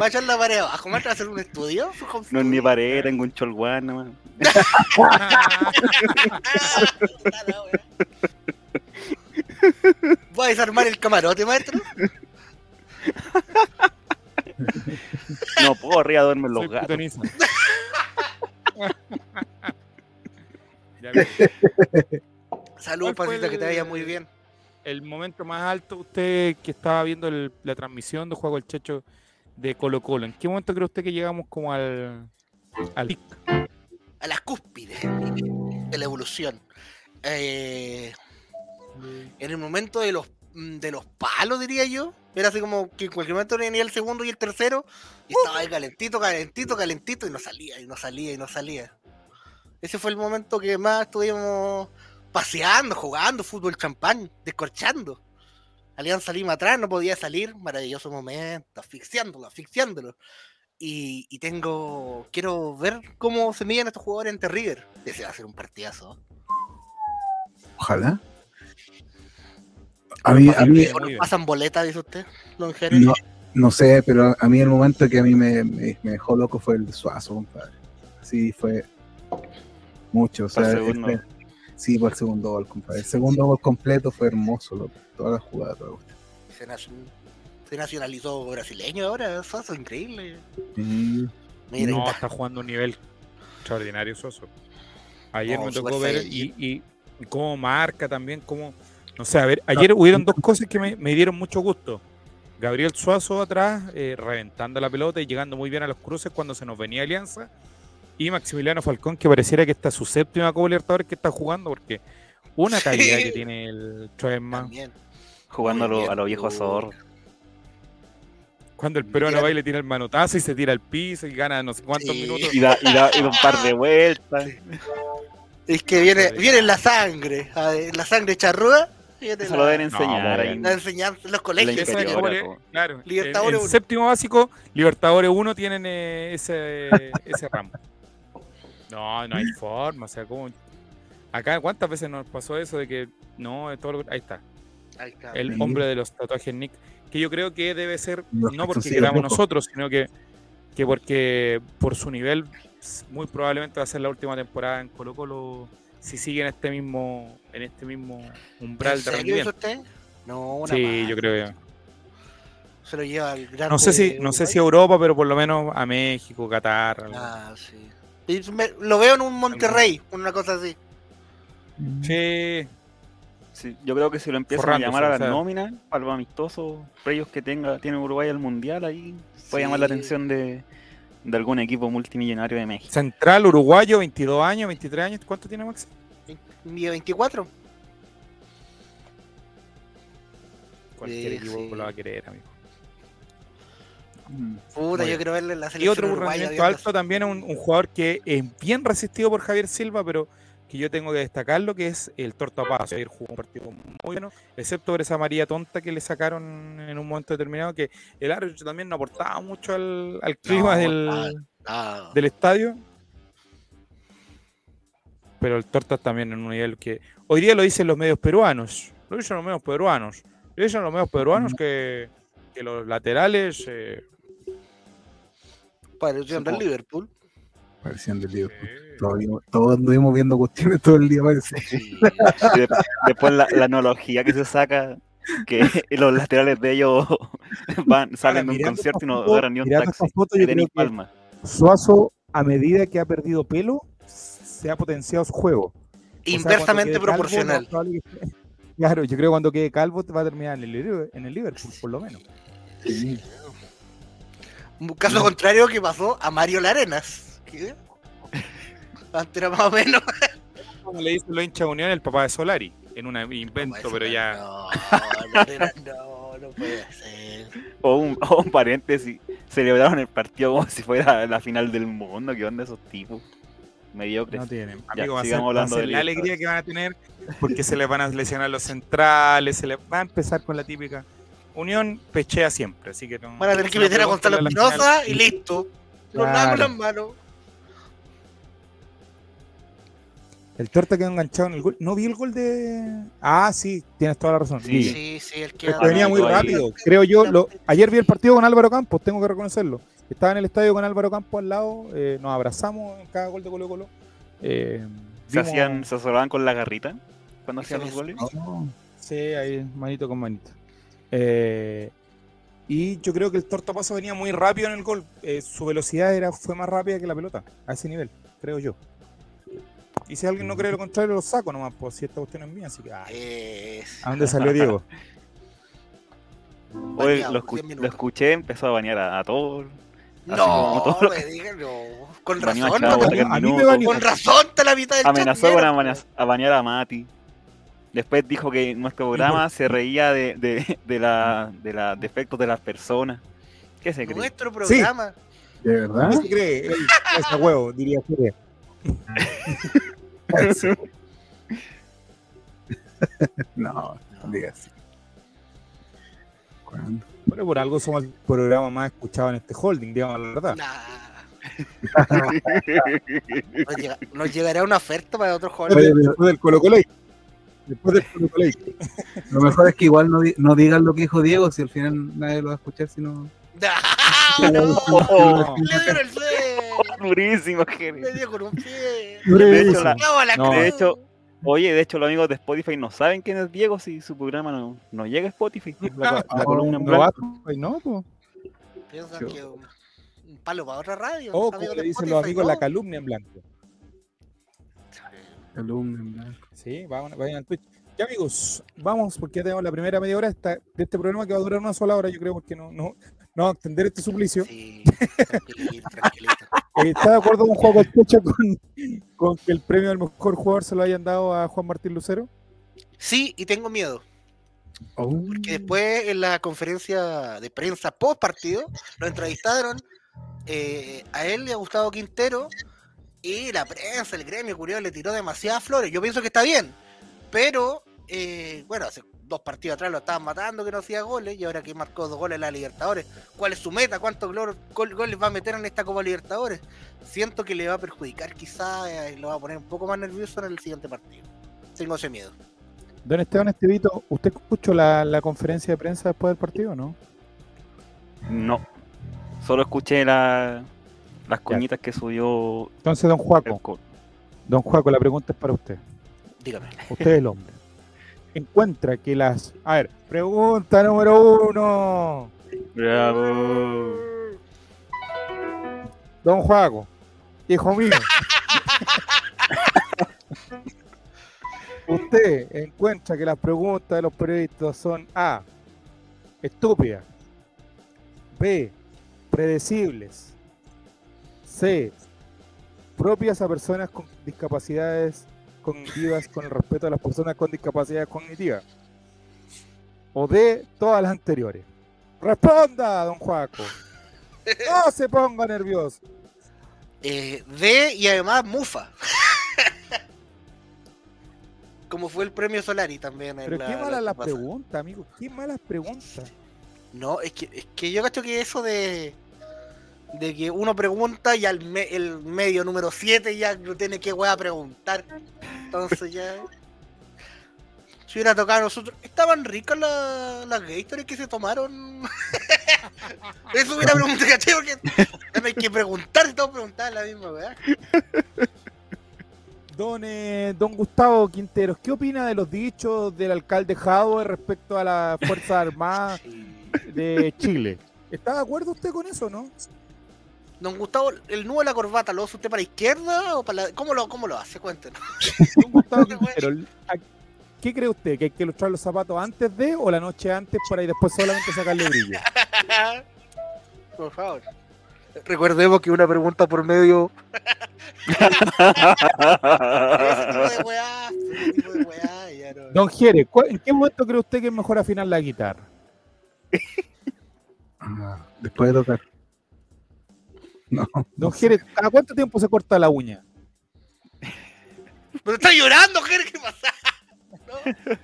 S1: Va a echar la marea abajo, maestro, va a hacer un estudio.
S2: No es ni pared, tengo un cholguán nomás.
S1: ¿Va a desarmar el camarote, maestro?
S2: No puedo arriba duermen los
S3: Soy
S2: gatos.
S3: pitoniza. Ya, bien.
S1: Saludos,
S3: ¿Cuál fue
S1: que te vaya
S3: el-
S1: muy bien.
S3: el momento más alto, usted que estaba viendo el- la transmisión de Juego el Checho de Colo Colo, ¿en qué momento cree usted que llegamos como al, al pic?
S1: A las cúspides de la evolución. Eh, en el momento de los mm, de los palos, diría yo. Era así como que en cualquier momento venía el segundo y el tercero. Y estaba ahí calentito, calentito, calentito. Y no salía, y no salía, y no salía. Ese fue el momento que más estuvimos paseando, jugando fútbol champán, descorchando. Alianza Lima atrás, no podía salir. Maravilloso momento, asfixiándolo, asfixiándolo. Y, y tengo. Quiero ver cómo se miden estos jugadores ante River. Ese va a un partidazo.
S4: Ojalá. A mí, a mí,
S3: bien.
S1: ¿Pasan boleta, dice usted? Don Jerez?
S4: no, no sé, pero a mí el momento que a mí me, me- me dejó loco fue el de Suazo, compadre. Sí, fue mucho. O
S2: Fue
S4: sea,
S2: el segundo.
S4: este- sí, por el segundo gol, compadre. El segundo gol completo fue hermoso, loco. Toda la jugada,
S1: así, Se nacionalizó brasileño ahora, Soso, increíble. Mira,
S3: No,
S1: está-
S3: jugando un nivel extraordinario Soso. Ayer
S1: No,
S3: me tocó ver y, y cómo marca también, cómo... No sé, a ver, ayer hubieron dos cosas que me, me dieron mucho gusto. Gabriel Suazo atrás, eh, reventando la pelota y llegando muy bien a los cruces cuando se nos venía Alianza. Y Maximiliano Falcón, que pareciera que esta es su séptima Copa Libertadores que está jugando, porque una calidad que tiene el
S1: también.
S2: Jugando a
S1: bien,
S2: a lo.
S3: Cuando el peruano va y le tira el manotazo y se tira al piso y gana no sé cuántos
S1: Sí.
S3: minutos.
S2: Y da, y da, y da un par de vueltas.
S1: Es que viene, viene en la sangre, la sangre charrúa.
S2: Se
S1: la-
S2: lo deben
S3: No,
S2: enseñar ahí.
S1: la enseñanza en los colegios.
S3: Claro,
S1: Libertadores
S3: en, en
S1: uno.
S3: séptimo básico, Libertadores 1 tienen eh, ese, ese ramo. No, no hay forma, o sea, como acá cuántas veces nos pasó eso de que no, de todo lo- ahí está,
S1: Ahí está.
S3: el hombre de los tatuajes Nick, que yo creo que debe ser no porque queramos nosotros, sino que, que porque por su nivel muy probablemente va a ser la última temporada en Colo Colo si sigue en este mismo en este mismo umbral
S1: ¿En
S3: de rendimiento.
S1: eso usted? No, una
S3: Sí,
S1: más.
S3: yo creo que
S1: Se lo lleva al gran.
S3: no sé si no sé si a Europa, pero por lo menos a México, Qatar. algo.
S1: Ah, sí. Y me- lo veo en un Monterrey, una cosa así.
S3: Sí,
S2: Sí, yo creo que si lo empiezan a llamar a las nóminas, para los amistosos, previos que tenga, tiene Uruguay al mundial, ahí puede llamar la atención de, de algún equipo multimillonario de México.
S3: Central uruguayo, 22 años, 23 años. ¿Cuánto tiene Max?
S1: Día 24.
S3: Cualquier
S1: Sí,
S3: equipo
S1: sí.
S3: lo va a querer, amigo.
S4: Mm.
S1: Puta, yo quiero verle en la
S3: Y
S1: selección
S3: otro
S1: uruguaya,
S3: rendimiento alto también es un, un jugador que es bien resistido por Javier Silva, pero que yo tengo que destacarlo, que es el Torta Paz. Ayer jugó un partido muy bueno, excepto por esa María tonta que le sacaron en un momento determinado, que el árbitro también no aportaba mucho al, al clima del, del estadio. Pero el Tortas también en un nivel que. Hoy día lo dicen los medios peruanos. Lo dicen los medios peruanos. Lo dicen los medios peruanos que, que los laterales. eh,
S1: pareció del Liverpool.
S4: Parecían del Liverpool. Todos, vimos- todos anduvimos viendo cuestiones todo el día, parece.
S1: Sí.
S2: Después la, la analogía que se saca, que los laterales de ellos van, salen de un concierto y no agarran ni un taxi. Palma.
S3: Suazo, a medida que ha perdido pelo, se ha potenciado su juego. O sea,
S1: Inversamente
S3: calvo,
S1: proporcional.
S3: no que- Claro, yo creo que cuando quede calvo te va a terminar en el, Liver- en el Liverpool, por lo menos.
S4: Sí.
S1: Un caso contrario que pasó a Mario Larenas. ¿Qué? Antes era más o menos.
S3: Como le dicen los hinchas de Unión, el papá de Solari, en un invento, pero ya.
S1: No, no, no puede ser.
S2: O un, o un paréntesis, celebraron el partido como si fuera la final del mundo. ¿Qué onda esos tipos? Mediocres.
S3: No tienen.
S2: Ya,
S3: Amigo, va a ser,
S2: sigamos
S3: va a
S2: hablando
S3: ser
S2: de
S3: la alegría que van a tener porque se les van a lesionar los centrales, se les va a empezar con la típica. Unión pechea siempre, así que no.
S1: Van a tener que meter a Gonzalo. Espinosa y listo. Los
S3: Claro.
S1: lados las manos.
S3: El torta quedó enganchado en el gol. No vi el gol de. Ah, sí, tienes toda la razón.
S2: Sí.
S1: Sí, sí, el que
S3: venía muy
S2: ahí.
S3: rápido. Creo yo. Lo... Ayer vi el partido con Álvaro Campos, tengo que reconocerlo. Estaba en el estadio con Álvaro Campos al lado. eh, nos abrazamos en cada gol de Colo Colo. Eh,
S2: Se
S3: vimos-
S2: hacían, se con la garrita cuando hacían los goles.
S4: No,
S3: Sí, ahí, manito con manito. Eh, y yo creo que el tortapaso venía muy rápido en el gol. Eh, su velocidad era, fue más rápida que la pelota, a ese nivel, creo yo. Y si alguien no cree lo contrario, lo saco nomás, pues si esta cuestión es mía, así que. ay. ¿A dónde salió Diego?
S2: Hoy lo, escu-
S1: 10
S2: lo
S1: minutos.
S2: escuché, empezó a bañar a, a todos.
S1: No,
S2: todo
S1: me digan, no. Con
S2: a
S1: razón,
S2: Chavo,
S3: a mí me baneó.
S1: con razón está la mitad del
S2: Amenazó
S1: chat
S2: con a bañar a Mati. Después dijo que nuestro programa se reía de, de, de la, de los defectos de las personas. ¿Qué se cree?
S1: Nuestro programa.
S4: ¿De verdad?
S3: ¿Qué se cree? Ese huevo, diría que.
S4: No, no digas.
S3: Por algo somos el programa más escuchado en este holding, digamos la verdad.
S1: Nah. Nos, llega- nos llegará una oferta para otro.
S4: Oye, pero
S3: Después del Colo Colo. Después del Colo Colo.
S4: lo mejor es que igual no, no digan lo que dijo Diego, si al final nadie lo va a escuchar, sino...
S1: ¡No! no.
S2: Oh,
S1: Le dieron el cero.
S2: durísimo, Jerry.
S1: Le dio con un pie.
S2: De hecho, la-
S1: No.
S2: De hecho, Oye, de hecho los amigos de Spotify no saben quién es Diego si su programa no, no llega a Spotify. La, la columna en blanco.
S3: no, pues.
S1: Piensan
S4: Yo-
S1: que un, palo para otra radio.
S3: O
S1: amigos
S3: como le dicen los amigos, la
S1: no.
S3: calumnia en blanco.
S4: Columna en blanco.
S3: Sí, vayan, vayan al Twitch. Ya amigos, vamos porque ya tenemos la primera media hora esta- de este programa que va a durar una sola hora, yo creo, porque no, no, no extender este suplicio.
S1: Sí, tranquilito, tranquilito.
S3: Eh, ¿Está de acuerdo con Juan Cocha con, con que el premio al mejor jugador se lo hayan dado a Juan Martín Lucero?
S1: Sí, y tengo miedo.
S4: Oh,
S1: Que después en la conferencia de prensa post partido lo entrevistaron eh, a él y a Gustavo Quintero y la prensa, el gremio, curioso, le tiró demasiadas flores. Yo pienso que está bien, pero eh, bueno, hace dos partidos atrás lo estaban matando que no hacía goles y ahora que marcó dos goles en la Libertadores. ¿Cuál es su meta? ¿Cuántos gol- gol- goles va a meter en esta Copa Libertadores? Siento que le va a perjudicar quizás y lo va a poner un poco más nervioso en el siguiente partido. Tengo ese miedo.
S3: Don Esteban Estevito, ¿usted escuchó la, la conferencia de prensa después del partido o no?
S2: No. Solo escuché la, las cuñitas que subió
S3: Entonces, don Juaco,
S2: co-
S3: don Juaco, la pregunta es para usted.
S1: Dígame.
S3: Usted es el hombre. Encuentra que las... A ver, pregunta número uno.
S2: Bravo.
S3: Don Juaco, hijo mío. Usted encuentra que las preguntas de los periodistas son A. Estúpidas. B. Predecibles. C. Propias a personas con discapacidades cognitivas con el respeto a las personas con discapacidades cognitivas. O D. Todas las anteriores. Responda, don Juaco. No se ponga nervioso.
S1: Eh, de y además Mufa. Como fue el premio Solari también. en
S3: Pero
S1: la-
S3: qué
S1: la
S3: malas las preguntas, amigo. Qué malas preguntas.
S1: No, es que, es que yo cacho que eso de. De que uno pregunta y al me- el medio número 7 ya no tiene que weá preguntar. Entonces ya. Si hubiera tocado a nosotros. Estaban ricas las las Gatorade que se tomaron. Eso hubiera preguntado, ¿cachai? Porque ya no hay que preguntar, si todos preguntaban la misma weá.
S3: Don, eh, don Gustavo Quinteros, ¿qué opina de los dichos del alcalde Jadwe respecto a las Fuerzas Armadas de Chile? ¿Está de acuerdo usted con eso, no?
S1: Don Gustavo, el nudo de la corbata, ¿lo usa usted para la izquierda o para la.? ¿Cómo lo, cómo lo hace? Cuéntenos.
S3: Don Gustavo Quinteros, ¿a- ¿qué cree usted? ¿Que hay que ilustrar los zapatos antes de o la noche antes para y después solamente sacarle brillo?
S1: Por favor. Recordemos que una pregunta por medio. ese tipo de weá, ese tipo de weá, ya no.
S3: Don Jere, ¿cu- ¿en qué momento cree usted que es mejor afinar la guitarra?
S4: después de tocar. No.
S3: Don Jere, ¿a cuánto tiempo se corta la uña?
S1: Pero está llorando, Jerry, ¿qué pasa? No.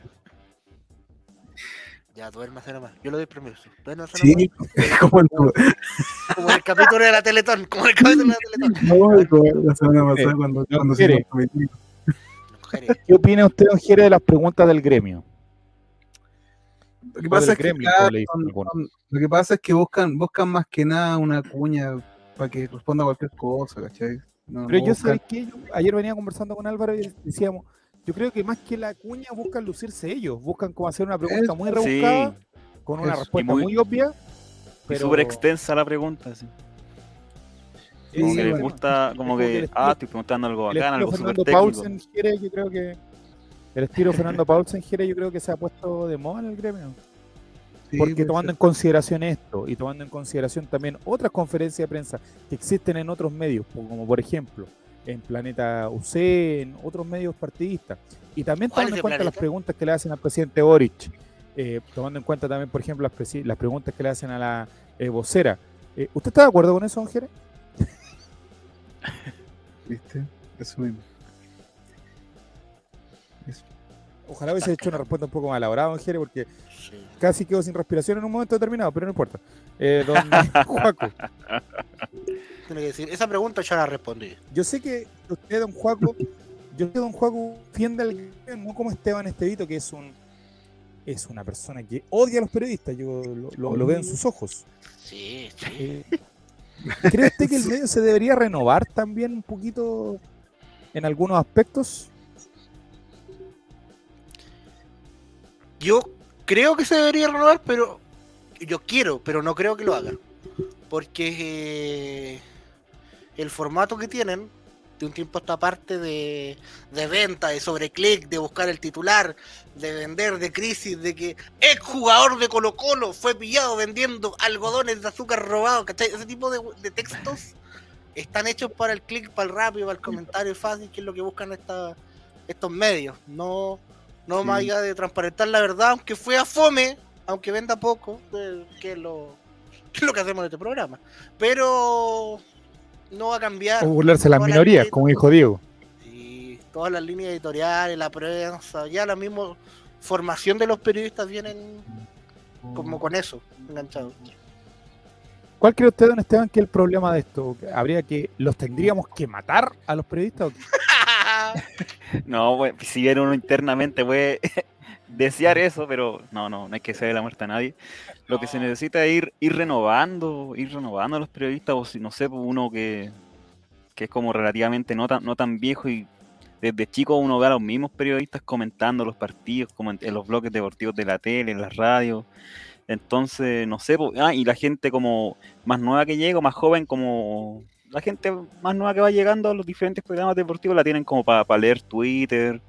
S1: Ya, duérmase nomás. Yo le doy permiso. Duérmase
S4: Sí,
S1: nomás.
S4: como el,
S1: Como en el capítulo de la Teletón. Como en el capítulo de la Teletón.
S4: no, como la semana pasada
S3: Eh,
S4: cuando, cuando
S3: quiere.
S4: se.
S3: ¿Qué opina usted, don Jere, de las preguntas del gremio?
S4: Lo que pasa es que,
S3: gremio,
S4: son- son- lo que pasa es que buscan, buscan más que nada una cuña para que responda a cualquier cosa, ¿cachai? No,
S3: Pero
S4: no
S3: yo sé que ayer venía conversando con Álvaro y decíamos, yo creo que más que la cuña buscan lucirse ellos, buscan como hacer una pregunta muy
S2: Sí,
S3: rebuscada, con una respuesta muy,
S2: muy-
S3: obvia, pero
S2: súper extensa la pregunta. sí. Como
S4: Sí,
S2: que les
S4: bueno.
S2: gusta, como
S3: que
S2: ah, estoy preguntando algo bacán, algo súper
S3: Fernando
S2: técnico.
S3: Paulsen yo creo que el estilo Fernando Paulsen Jere, yo creo que se ha puesto de moda en el gremio.
S4: Sí,
S3: Porque tomando en consideración esto y tomando en consideración también otras conferencias de prensa que existen en otros medios, como por ejemplo en Planeta UC, en otros medios partidistas, y también
S1: ¿Cuál
S3: tomando en cuenta las preguntas que le hacen al presidente Boric, eh, tomando en cuenta también, por ejemplo, las, preguntas que le hacen a la eh, vocera. Eh, ¿Usted está de acuerdo con eso, Jere?
S4: ¿Viste? Eso mismo.
S3: Ojalá hubiese hecho una respuesta un poco más elaborada, don Jere, porque
S1: Sí.
S3: casi quedó sin respiración en un momento determinado, pero no importa. Eh, don Juaco,
S1: Tiene que decir, esa pregunta ya la respondí.
S3: Yo sé que usted, don Juaco, yo sé que don Juaco defiende al no como Esteban Estevito, que es un es una persona que odia a los periodistas, yo lo, lo- lo veo en sus ojos.
S1: Sí, sí.
S3: Eh, ¿Cree usted que el medio se debería renovar también un poquito en algunos aspectos?
S1: Yo creo que se debería renovar, pero yo quiero, pero no creo que lo hagan. Porque eh, el formato que tienen, de un tiempo a esta parte de, de venta, de sobreclick, de buscar el titular, de vender, de crisis, de que el jugador de Colo Colo fue pillado vendiendo algodones de azúcar robado, ¿cachai? Ese tipo de, textos están hechos para el click, para el rápido, para el comentario fácil, que es lo que buscan estos medios. No, no
S4: Sí.
S1: más allá de transparentar la verdad, aunque fue a fome, aunque venda poco, eh, que es lo, que lo que hacemos en este programa. Pero no va a cambiar.
S3: O burlarse de las minorías, como dijo Diego.
S1: Sí, todas las líneas editoriales, la prensa, ya la misma formación de los periodistas vienen como con eso, enganchados.
S3: ¿Cuál cree usted, don Esteban, que es el problema de esto? ¿Habría que, los tendríamos que matar a los periodistas? o qué?
S2: No, pues, si bien uno internamente puede desear eso, pero no, no, no hay que hacerle la muerte a nadie. Lo que se necesita es ir, ir renovando, ir renovando a los periodistas, o si no sé, pues, uno que, que es como relativamente no tan, no tan viejo y desde chico uno ve a los mismos periodistas comentando los partidos, como en, en los bloques deportivos de la tele, en las radios. Entonces, no sé, pues, ah, y la gente como más nueva que llega, más joven, como la gente más nueva que va llegando a los diferentes programas deportivos la tienen como para leer Twitter,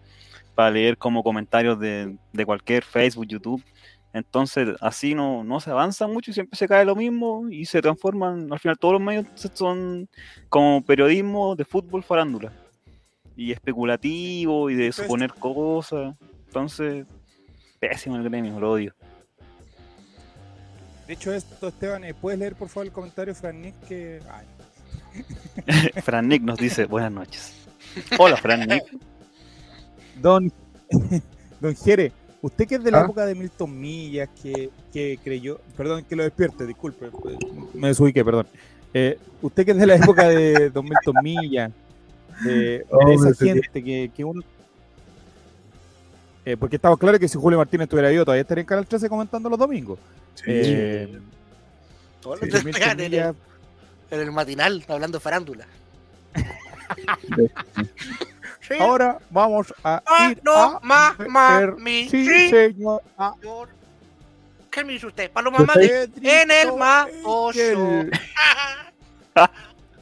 S2: para leer como comentarios de, de cualquier Facebook, YouTube. Entonces, así no, no se avanza mucho y siempre se cae lo mismo y se transforman, al final todos los medios son como periodismo de fútbol farándula. Y especulativo y de suponer cosas. Entonces, pésimo el gremio, lo odio.
S3: De hecho, esto, Esteban, eh, ¿puedes leer por favor el comentario, Fran Nick? Que... ay,
S2: Fran Nick nos dice buenas noches. Hola, Fran Nick.
S3: Don, don Jere, usted que es de la
S4: ¿Ah?
S3: época de Milton Millas, que, que creyó, perdón que lo despierte, disculpe, pues, me desubiqué, perdón. Eh, usted que es de la época de Don Milton Millas, de, de
S4: Oh,
S3: esa gente que, que uno... Eh, porque estaba claro que si Julio Martínez estuviera vivo todavía estaría en Canal 13 comentando los domingos. Eh,
S1: Todos
S3: sí, Milton
S1: el,
S3: Millas,
S1: en el matinal hablando de farándula. Sí.
S3: ahora vamos a
S1: Ah,
S3: ir
S1: no,
S3: a
S1: ma, ma,
S3: ver-
S1: mi,
S3: sí,
S1: sí.
S3: señor, a.
S1: ¿Qué me dice usted? Paloma
S4: Yo
S1: Mami. En el maoso.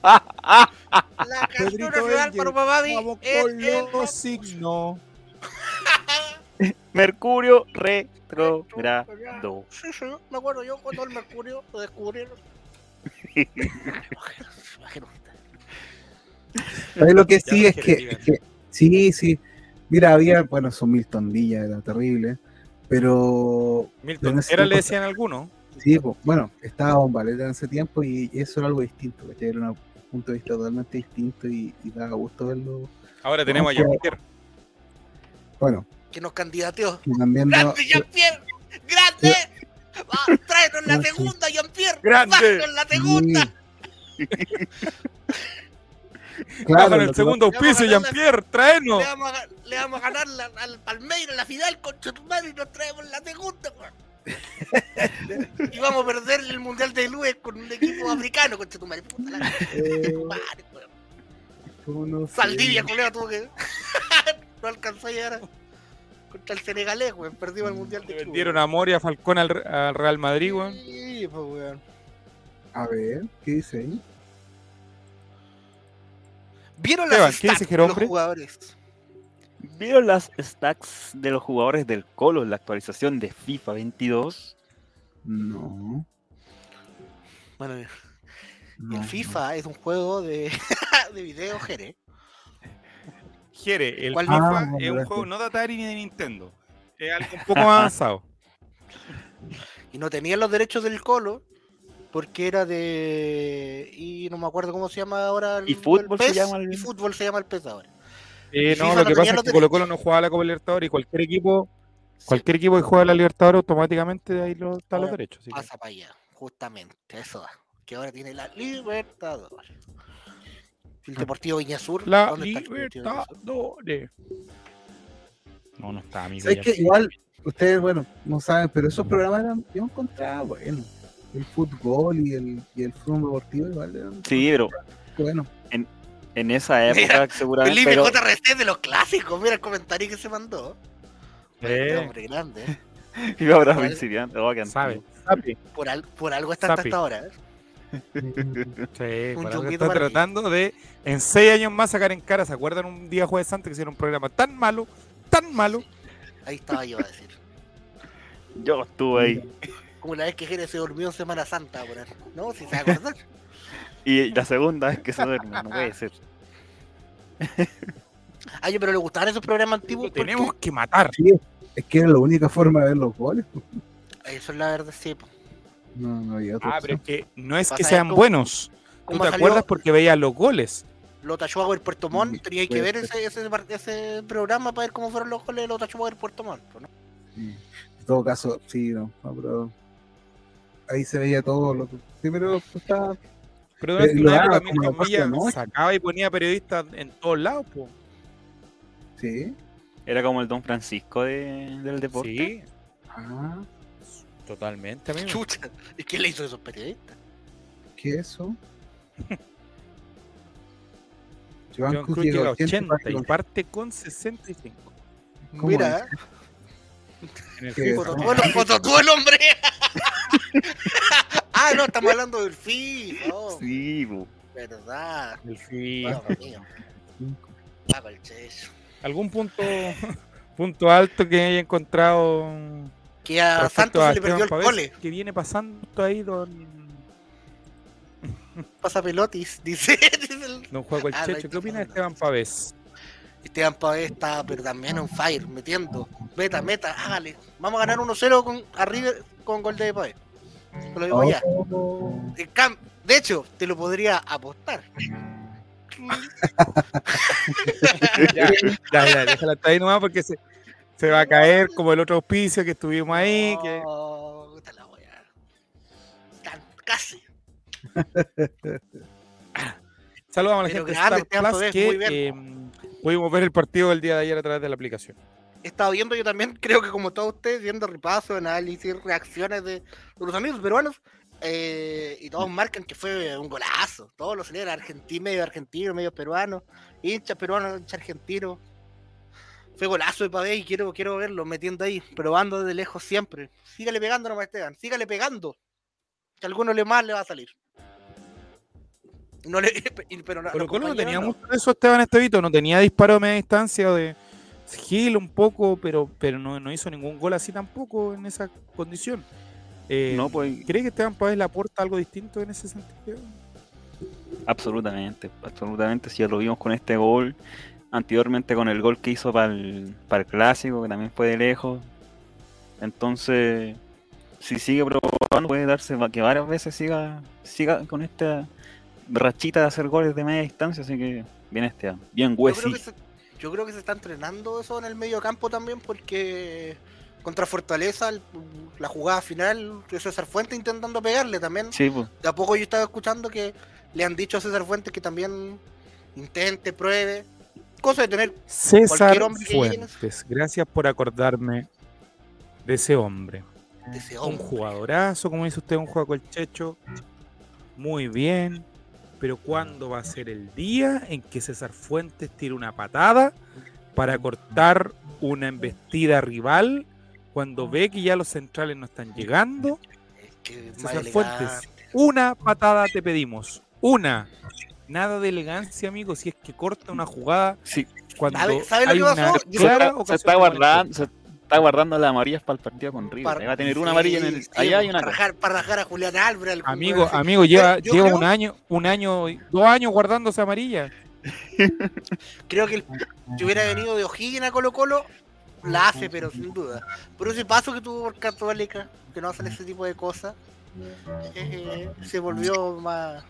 S1: La canción nacional Paloma Mami.
S3: Vamos
S1: en
S3: con
S1: el
S3: los signos.
S2: Mercurio retrogrado.
S1: Sí, sí, me acuerdo yo cuando el Mercurio lo descubrieron. Imagino usted.
S4: ¿Sabes lo que sí es que,
S3: digan.
S4: es que- sí, sí. Mira, había, bueno, son Milton Villa, era terrible, pero
S3: Milton, era le decían algunos.
S4: sí, pues, bueno, estaba Bombaleta en ese tiempo y eso era algo distinto, ¿cachai? Era un punto de vista totalmente distinto y, y daba gusto verlo.
S3: Ahora tenemos a. Jean-Pierre.
S4: Bueno,
S1: Que nos candidateó. ¡Grande, Jean-Pierre! ¡Grande! Va, tráenos la segunda, Jean-Pierre.
S3: ¡Grande!
S1: ¡Bájanos la segunda!
S4: Claro,
S3: en
S4: lo
S3: el segundo auspicio, Jean-Pierre, tráenos.
S1: Le vamos, a, ga- le vamos a ganar la- al Palmeiras la final con Chetumal y nos traemos la segunda, weón. y vamos a perder el Mundial de Lues con un equipo africano con Chetumal. Puta la
S4: eh,
S1: madre, weón.
S4: ¿cómo no sé?
S1: Saldivia, culeo, tuvo que. no alcanzó a llegar a- contra el Senegalés, weón. Perdimos el Mundial de
S3: Le vendieron a Moria Falcón al, al Real Madrid, weón.
S1: Sí, pues, weón.
S4: A ver, ¿qué dice ahí?
S1: ¿Vieron
S3: Esteban,
S1: las
S3: ¿qué
S1: stats
S3: dice
S1: de los jugadores?
S2: ¿Vieron las stacks de los jugadores del Colo en la actualización de FIFA 22?
S4: No.
S1: Bueno,
S4: no,
S1: el
S4: no.
S1: FIFA es un juego de, de video, Jere.
S3: Jere, el
S1: ¿Cuál?
S3: FIFA
S4: Ah,
S3: es un
S4: gracias.
S3: juego no de Atari ni de Nintendo. Es algo un poco más avanzado.
S1: y no tenían los derechos del Colo porque era de y no me acuerdo cómo se llama ahora el,
S2: Y fútbol
S1: el
S2: se llama el-
S1: y fútbol se llama el PES ahora
S3: Eh, no, lo que pasa es
S1: los
S3: que Colo Colo no jugaba la Copa Libertadores y cualquier equipo, cualquier equipo que juega la Libertadores automáticamente ahí lo, están los derechos. que-
S1: pasa para allá justamente eso da, que ahora tiene la Libertadores el Deportivo Viñasur
S3: La
S1: ¿dónde está el.
S3: No, no está, amigo.
S4: ¿Sabes
S3: ya.
S4: que igual, ustedes, bueno, no saben, pero esos programas eran, yo encontraba, bueno, el fútbol y el, y el fútbol deportivo igual eran
S2: Sí, pero
S4: bueno.
S2: en esa época seguramente...
S1: Felipe
S2: pero-
S1: JRC de los clásicos mira el comentario que se mandó
S3: Eh.
S1: Este hombre grande
S2: ahora
S1: ¿Cuál?
S2: principiante. Oh.
S1: Por, al- por algo está hasta
S3: Sapi.
S1: esta hora. ¿eh?
S3: Sí,
S1: Un
S3: está tratando de en seis años más sacar en cara. ¿Se acuerdan un día jueves santo que hicieron un programa tan malo, tan malo?
S1: Ahí estaba yo a decir.
S2: Yo estuve ahí.
S1: Como la vez que Jerez se durmió en Semana Santa, por. ¿no? Si se acuerdan.
S2: Y la segunda vez que se duerme, no puede ser.
S1: Ay, pero le gustaban esos programas antiguos.
S3: Lo
S1: porque-
S3: tenemos que matar.
S4: Sí, es que era la única forma de ver los goles.
S1: Eso es la verdad, sí. po.
S4: No, no había otra
S3: Ah, pero es que no es que sean
S1: esto-
S3: buenos. Tú
S1: ¿Cómo
S3: te acuerdas porque veías los goles.
S1: Lota Schwager Puerto Montt? Tenía que ver ese, ese, programa para ver cómo fueron los goles de Lota Schwager Puerto Montt. ¿no?
S4: Sí. En todo caso, sí, no, no, pero ahí se veía todo lo que. Sí, pero está.
S3: Pero
S4: Eh,
S3: durante una época
S4: como la
S3: Milton
S4: parte
S3: Villa
S4: de noche.
S3: sacaba y ponía periodistas en todos lados, po.
S4: Sí.
S2: Era como el Don Francisco de- del deporte.
S3: Sí,
S4: Ah,
S3: totalmente, amigo.
S1: Chucha. ¿Y qué le hizo a esos periodistas?
S4: ¿qué es eso?
S3: John Cruz llega a 80 y parte con 65.
S4: ¿Cómo
S1: Mira,
S3: En el
S4: ¿Qué?
S3: FIFA.
S1: foto todo, el- foto todo el hombre. ah, no, estamos hablando del FIFA. Oh,
S2: Sí,
S1: verdad.
S3: El
S1: checho.
S3: ¿Algún punto, punto alto que haya encontrado
S1: Que a
S3: respecto
S1: Santos
S3: a
S1: se le perdió
S3: Esteban
S1: el
S3: Pavés?
S1: cole.
S3: ¿Qué viene pasando ahí, don,
S1: Pasa pelotis, dice. dice el-
S3: don Juan
S1: Ah,
S3: Checho? ¿Qué opina de. Esteban Pavés?
S1: Esteban Pavés está, pero también on fire, metiendo. Meta, meta, hágale. Vamos a ganar 1-0 con arriba con gol de Pavés. Te lo digo ya.
S4: Oh,
S1: De hecho, te lo podría apostar.
S3: ya, ya, ya, déjala hasta ahí nomás porque se, se va a caer como el otro auspicio que estuvimos ahí. Que...
S1: La. Tan- Casi.
S3: Saludamos a la gente de Star
S1: Esteban
S3: Plus que eh, pudimos ver el partido del día de ayer a través de la aplicación.
S1: He estado viendo yo también, creo que como todos ustedes, viendo repasos, análisis, reacciones de, de los amigos peruanos. eh, y todos marcan que fue un golazo. Todos lo celebran, argentino, medio argentino, medio peruano, hincha peruano, hincha argentino. Fue golazo de Pavés y quiero, quiero verlo metiendo ahí, probando desde lejos siempre. Sígale pegando nomás, Esteban, sígale pegando. Que a alguno le más le va a salir. No le, pero no-
S3: Colo no tenía
S1: no.
S3: mucho de eso Esteban Estevito, no tenía disparo a media distancia de Gil un poco, pero, pero no, no hizo ningún gol así tampoco en esa condición. Eh,
S2: No, pues
S3: ¿Cree que Esteban Pavés le aporta algo distinto en ese sentido?
S2: absolutamente, absolutamente. Si ya lo vimos con este gol, anteriormente con el gol que hizo para el, para el clásico, que también fue de lejos. Entonces, si sigue probando, puede darse que varias veces siga, siga con esta rachita de hacer goles de media distancia. Así que bien este, bien
S1: Yo se, yo creo que se está entrenando eso en el medio campo también porque contra Fortaleza el- la jugada final César Fuentes intentando pegarle también.
S2: Sí, pues.
S1: De a poco yo estaba escuchando que le han dicho a César Fuentes que también intente, pruebe. Cosa de tener
S3: César
S1: Cualquier hombre
S3: Fuentes, gracias por acordarme de ese hombre.
S1: de ese
S3: Un
S1: hombre.
S3: jugadorazo, como dice usted, un juego con el Checho. Muy bien. Pero ¿cuándo va a ser el día en que César Fuentes tire una patada para cortar una embestida rival cuando ve que ya los centrales no están llegando?
S1: Es que
S3: César. Fuentes, una patada te pedimos. Una. Nada de elegancia, amigo, si es que corta una jugada
S2: Sí,
S3: cuando
S1: ¿Sabe- lo
S3: hay
S1: que pasó?
S3: Clara
S2: está, se está guardando, se está guardando las amarillas para el partido con River.
S1: Par-
S2: Ahí va a tener una
S1: Sí,
S2: amarilla en el,
S1: sí,
S2: allá y una
S1: para rajar, para rajar a Julián Álvarez.
S3: Amigo, amigo, lleva,
S1: yo
S3: lleva
S1: creo-
S3: un año, un año, dos años guardándose amarilla.
S1: Creo que el- si hubiera venido de O'Higgins a Colo Colo, la hace, pero sin duda. Pero ese paso que tuvo por Católica, que no hacen ese tipo de cosas, eh, se volvió más,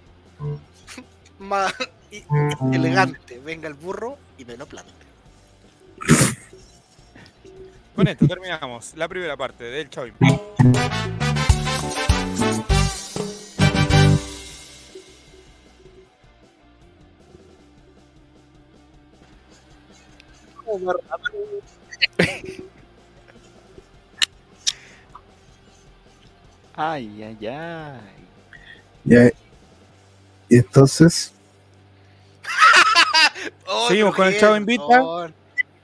S1: más elegante. Venga el burro y me lo plante.
S3: Con esto terminamos la primera parte del Chavo
S2: Ay, ay, ay.
S4: Ya. Y entonces,
S1: Oh,
S3: Seguimos con el Chavo Invita.
S1: no,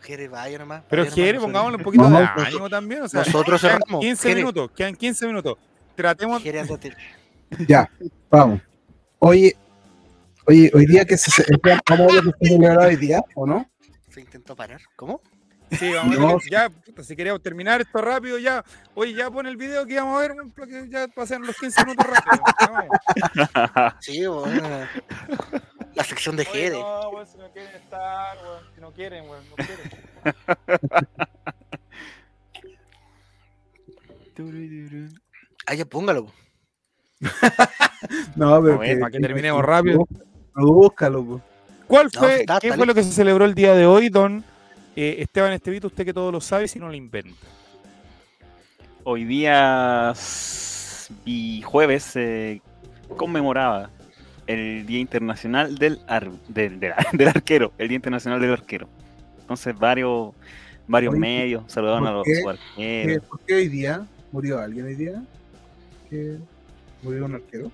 S1: Jere, vaya nomás.
S3: Pero
S1: vaya
S3: Jere,
S1: nomás,
S3: pongámosle un poquito de ánimo también. O sea,
S1: Nosotros
S3: quedan
S1: cerramos.
S3: 15
S1: Jere.
S3: minutos, quedan 15 minutos. Tratemos.
S1: Jere.
S4: Ya, vamos. Oye, oye, hoy día que se, se- vamos a ver lo que se celebrará hoy día, ¿o no?
S1: Se intentó parar. ¿Cómo?
S3: Sí, vamos a ver, ya, puta, si queríamos terminar esto rápido, ya. Oye, ya pon el video que íbamos a ver, porque ya pasan los 15 minutos rápido.
S1: Sí, bueno. La sección de
S3: Oye,
S1: Jere.
S3: no, weón, si no quieren estar, weón, si no quieren, weón, no quieren.
S1: Ah, ya póngalo. po.
S4: No, pero
S2: Bueno,
S3: para que terminemos rápido.
S4: Búscalo, po.
S3: ¿Cuál
S1: No,
S3: fue,
S1: está-
S3: qué fue lo que se celebró el día de hoy, don eh, Esteban Estevito? Usted que todo lo sabe, si no lo inventa.
S2: Hoy día y jueves se conmemoraba el Día Internacional del, ar- del, del- del Arquero, el Día Internacional del Arquero. Entonces varios varios
S4: Oye,
S2: medios saludaban a
S4: ¿por
S2: los arqueros.
S4: ¿Qué- ¿Por qué hoy día murió alguien hoy día? ¿Que murió un arquero?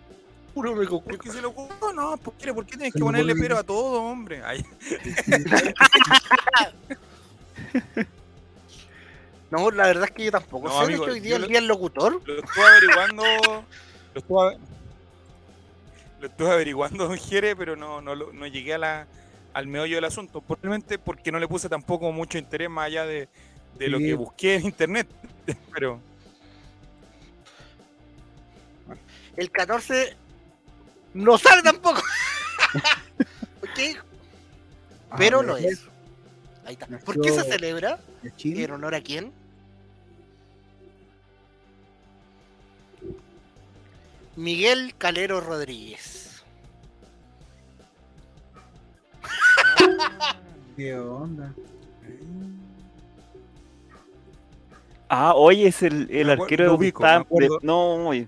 S1: Puro me
S3: ¿Por qué se lo ocurrió? No, ¿por qué, ¿por qué tienes
S4: Se
S3: que ponerle pero a todo, hombre? Ay,
S1: No, la verdad es que yo tampoco
S3: No,
S1: sé.
S3: amigo,
S1: hoy día
S3: yo
S1: el día del locutor.
S3: lo estuve averiguando. Lo estuve, lo estuve averiguando, don Jere, pero no, no, llegué a la, al meollo del asunto. Probablemente porque no le puse tampoco mucho interés más allá de, de lo que busqué en internet. Pero.
S1: El 14 no sale tampoco. ok, pero
S4: Ah,
S1: lo
S4: ¿de-
S1: es. Ahí está. ¿Por qué se celebra? ¿En honor a quién? Miguel Calero Rodríguez.
S4: ¿Qué onda?
S2: Ah, hoy es el, el arquero de
S3: ubico,
S2: de- No, oye,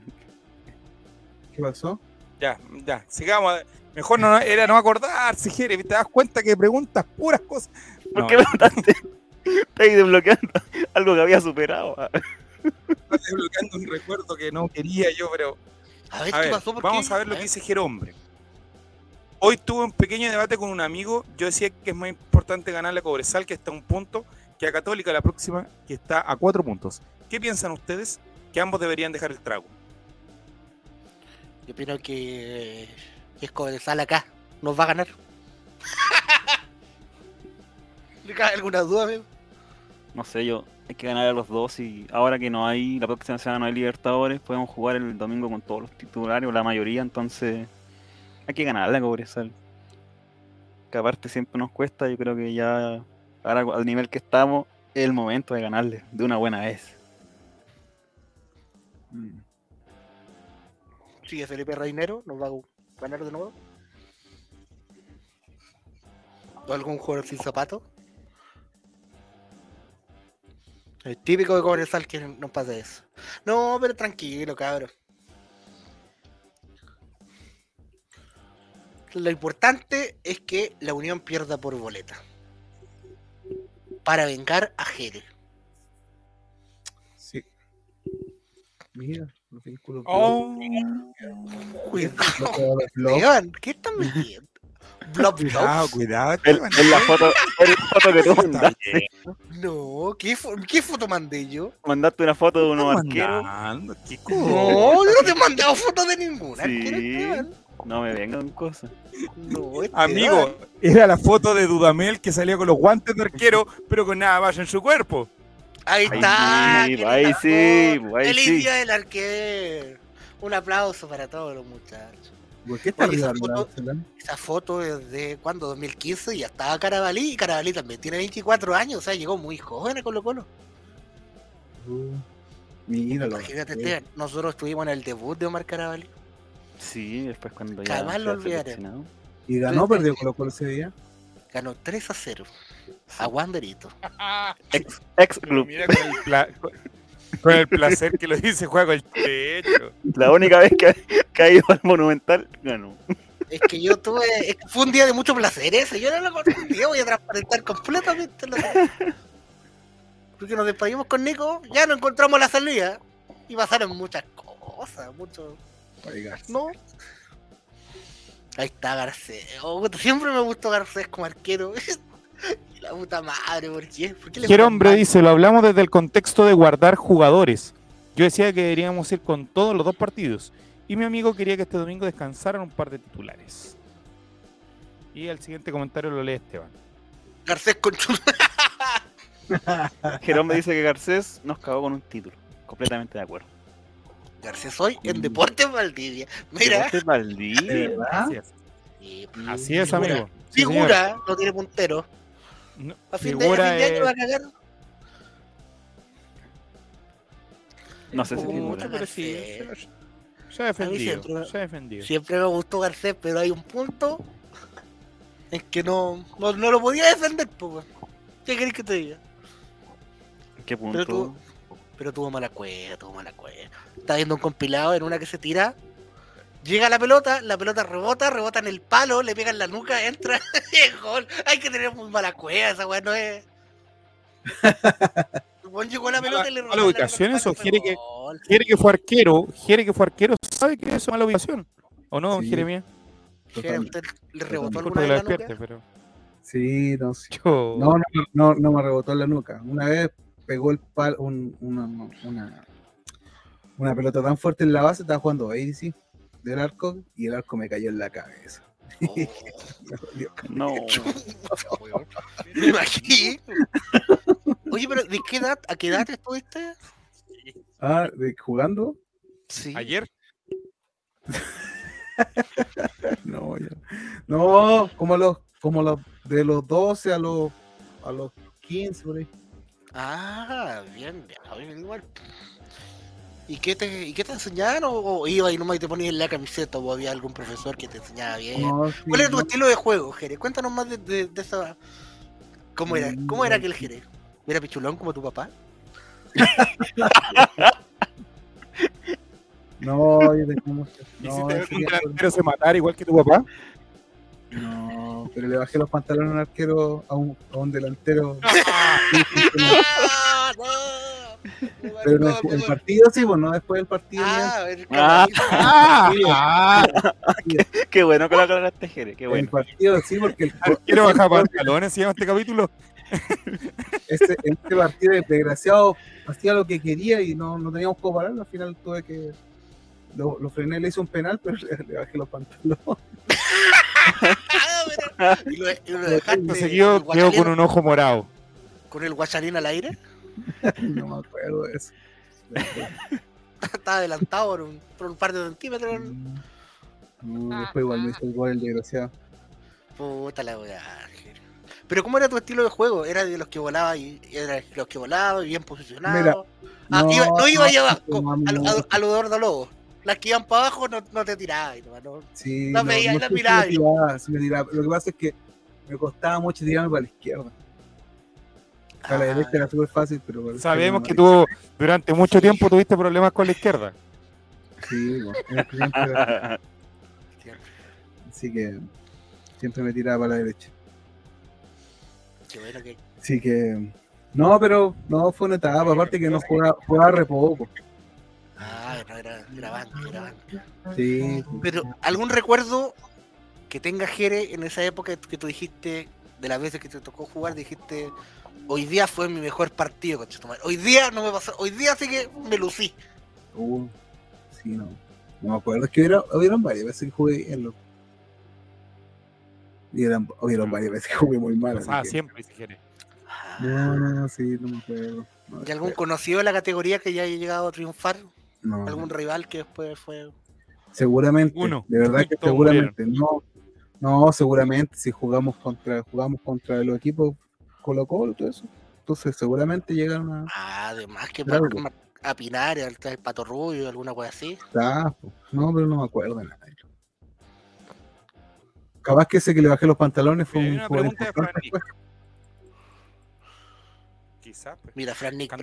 S4: ¿Qué pasó?
S3: Ya, ya, sigamos. Mejor no, era no acordarse, Jere. ¿Te das cuenta que preguntas puras cosas?
S2: ¿por
S3: No,
S2: qué? Estáis desbloqueando algo que había superado. ah.
S3: Estás desbloqueando un recuerdo que no quería yo, pero.
S1: A ver,
S3: A
S1: ¿qué
S3: ver,
S1: pasó? ¿Por
S3: vamos
S1: qué?
S3: a ver lo que dice Jero Hombre. Hoy tuve un pequeño debate con un amigo. Yo decía que es más importante ganarle a Cobresal, que está a un punto, que a Católica la próxima, que está a cuatro puntos. ¿Qué piensan ustedes? Que ambos deberían dejar el trago.
S1: Yo opino que que es Cobresal acá. Nos va a ganar. ¿Le cae alguna duda, amigo?
S2: No sé, yo hay que ganar a los dos y ahora que no hay, la próxima semana no hay Libertadores, podemos jugar el domingo con todos los titulares la mayoría, entonces hay que ganarla Cobresal. Que aparte siempre nos cuesta, yo creo que ya ahora al nivel que estamos es el momento de ganarle de una buena vez.
S4: Mm.
S1: Sigue Felipe Reinero, nos va a ganar de nuevo. ¿O algún jugador sin zapato? El típico de Cobresal que no pasa eso. No, pero tranquilo, cabrón. Lo importante es que la Unión pierda por boleta. Para vengar a Jere.
S4: Sí. Mira, los vehículos.
S3: Oh,
S1: Cuidado, ¿qué están metiendo? Blob
S3: cuidado, cuidado.
S2: Es
S3: Esteban.
S2: es la foto, la foto que tú mandaste.
S1: No, ¿qué, fo- ¿qué foto mandé yo?
S2: Mandaste una foto de unos
S3: Está
S2: arqueros.
S3: mandando,
S1: No, yo no te he mandado fotos de ninguna.
S2: Sí.
S1: arquero.
S2: No me vengan cosas.
S1: No, Esteban.
S3: Amigo, era la foto de Dudamel que salía con los guantes de arquero, pero con nada más en su cuerpo.
S1: Ahí
S2: Ahí
S1: está.
S2: sí, ahí sí, ahí
S1: Feliz
S2: sí.
S1: día del arquero. Un aplauso para todos los muchachos.
S4: ¿Por qué está
S1: Oye, esa foto-? Esa foto es de cuando 2015 y ya estaba Carabalí y Carabalí también tiene 24 años, o sea, llegó muy joven a Colo Colo.
S4: Uh, Míralo.
S1: Imagínate. Esteban, nosotros estuvimos en el debut de Omar Carabalí.
S2: Sí, después cuando ya
S1: Jamás lo olvidaré.
S4: Y ganó, perdió Colo Colo ese día.
S1: Ganó 3 a 0 a Wanderito.
S2: Ex, ex club.
S3: Mira con el, con- el placer que lo dice, juega con el techo.
S2: La única vez que, ha ido al Monumental, ganó.
S1: Es que yo tuve. es que fue un día de mucho placer ese. Yo no lo confundí, voy a transparentar completamente la Porque nos despedimos con Nico, ya no encontramos la salida. Y pasaron muchas cosas, mucho.
S4: Oiga.
S1: ¿No? Ahí está Garcés. Oh, siempre me gustó Garcés como arquero. La puta madre, ¿por qué? ¿Por qué le
S3: hombre dice, lo hablamos desde el contexto de guardar jugadores. Yo decía que deberíamos ir con todos los dos partidos. Y mi amigo quería que este domingo descansaran un par de titulares. Y el siguiente comentario lo lee Esteban.
S1: Garcés con.
S2: Jerón me dice que Garcés nos cagó con un título. Completamente de acuerdo.
S1: Garcés hoy en
S4: Mm.
S1: Deportes Valdivia. Mira.
S2: Deportes Valdivia.
S3: Así es,
S1: Sí,
S3: Así es,
S1: Figura.
S3: amigo. Sí.
S1: Figura, no tiene puntero.
S3: No,
S1: A fin, de, a fin de año va a cagar.
S2: No sé si figura.
S3: pero sí. Se ha defendido.
S1: siempre-
S3: Se ha defendido.
S1: Siempre me gustó Garcés, pero hay un punto en que no, no, no lo podía defender, pues. ¿Qué querés que te diga?
S2: ¿Qué
S1: Pero
S2: punto?
S1: tú- Pero tuvo mala cueva, tuvo mala cueva. Está viendo un compilado en una que se tira. Llega la pelota, la pelota rebota, rebota en el palo, le pega en la nuca, entra y es gol. Hay que tener muy mala cueva, esa weá no es. Llegó la pelota y le
S3: ¿Mala
S1: rebotó en la
S3: ubicación eso? ¿Quiere que-. Jere que fue arquero, Jere que fue arquero, ¿sabe que eso es mala ubicación? ¿O no,
S4: Sí.
S3: Jeremías?
S1: Jere, ¿Usted le rebotó alguna vez la nuca?
S3: pero
S4: Sí, no, sí.
S3: yo...
S4: No, no, no, no me rebotó en la nuca. Una vez pegó el pal, un- una, una, una pelota tan fuerte en la base, estaba jugando ADC del arco y el arco me cayó en la cabeza.
S1: Oh.
S2: No.
S1: me imagino. Oye, pero ¿de qué edad, a qué edad estuviste?
S4: Ah, ¿de- ¿jugando?
S1: Sí.
S3: ¿Ayer?
S4: No, ya. No, como los, como los, de los 12 a los, a los 15 por ahí.
S1: Ah, bien, ya, bien, igual. ¿Y qué te, y qué te enseñaron? ¿O, o ibas y nomás y te ponías en la camiseta o había algún profesor que te enseñaba bien?
S4: No, sí,
S1: ¿Cuál era tu
S4: no,
S1: estilo de juego, Jerez? Cuéntanos más de, de, de esa... ¿Cómo era? ¿Cómo era
S4: Mm.
S1: aquel Jerez? ¿Era pichulón como tu papá?
S4: No, yo de cómo se-
S3: ¿Y
S4: no,
S3: si te delantero se matara igual que tu papá?
S4: no, pero le bajé los pantalones a un arquero, a un, a un delantero.
S1: ¡Ah, no!
S4: Pero el,
S1: No,
S4: el partido sí, pues no después del partido.
S1: Ah, el
S2: Ah.
S1: cabrón.
S3: ¡Ah!
S2: Qué bueno que lo aclaraste, Jere. Qué
S4: El
S2: bueno.
S4: partido sí, porque el,
S3: Quiero bajar pantalones, se llama este capítulo.
S4: este, este partido el desgraciado hacía lo que quería y no, no teníamos cómo pararlo. Al final tuve que. Lo, lo frené, le hice un penal, pero le, le bajé los pantalones.
S1: Ah, y lo, y lo dejaste
S3: Seguido
S1: con el
S3: quedó con un ojo morado.
S1: con el guacharín al aire.
S4: no me acuerdo de eso.
S1: Estaba adelantado por un, por un par de centímetros.
S4: No, después igual me hizo el gol el desgraciado.
S1: Puta la weá. Pero ¿cómo era tu estilo de juego? ¿Era de los que volaba y era de los que volaba y bien posicionado?
S4: Mira,
S1: ah, iba, no iba allá abajo,
S4: no,
S1: al,
S4: no,
S1: odor de lobo. Las que iban para abajo no, no te tirabas. No, no.
S4: Sí,
S1: La veía y la
S4: sé si me
S1: miraba.
S4: tiraba, si me tiraba. Lo que pasa es que me costaba mucho tirarme para la izquierda. Para la derecha era súper fácil, pero
S3: Sabemos que tú durante mucho tiempo tuviste problemas con la izquierda.
S4: Sí, bueno, era- así que siempre me tiraba para la derecha.
S1: qué bueno que-
S4: Así que. No, pero no fue una etapa, aparte que no jugaba, jugaba re poco.
S1: Ah, no, era, era banca, era banca.
S4: Sí,
S1: Pero, ¿algún recuerdo que tenga Jere en esa época que tú dijiste, de las veces que te tocó jugar, dijiste, hoy día fue mi mejor partido, conchetumare. Hoy día no me pasó, hoy día sí que me lucí.
S4: uh, sí, no. No me acuerdo, es que hubiera, hubieron varias veces que jugué en los. Y eran, hubieron varias veces que jugué muy mal.
S3: Ah,
S4: que-
S3: siempre, si quieres.
S1: Ah,
S4: No, no, no, sí, no me acuerdo. No,
S1: ¿Y algún conocido de la categoría que ya haya llegado a triunfar?
S4: no.
S1: ¿Algún rival que después fue...?
S4: Seguramente,
S3: Uno.
S4: de verdad que seguramente, no, no, seguramente si jugamos contra, jugamos contra los equipos Colo Colo, todo eso, entonces seguramente llegan a
S1: Ah, además que
S4: Claro.
S1: para a Pinar, al el Pato Rubio, alguna cosa así.
S4: ah, no, pero no me acuerdo de nada. Capaz que ese que le bajé los pantalones fue
S3: Mira,
S4: un jugador
S3: pregunta de. Quizás. pues.
S1: Mira, Fran Nick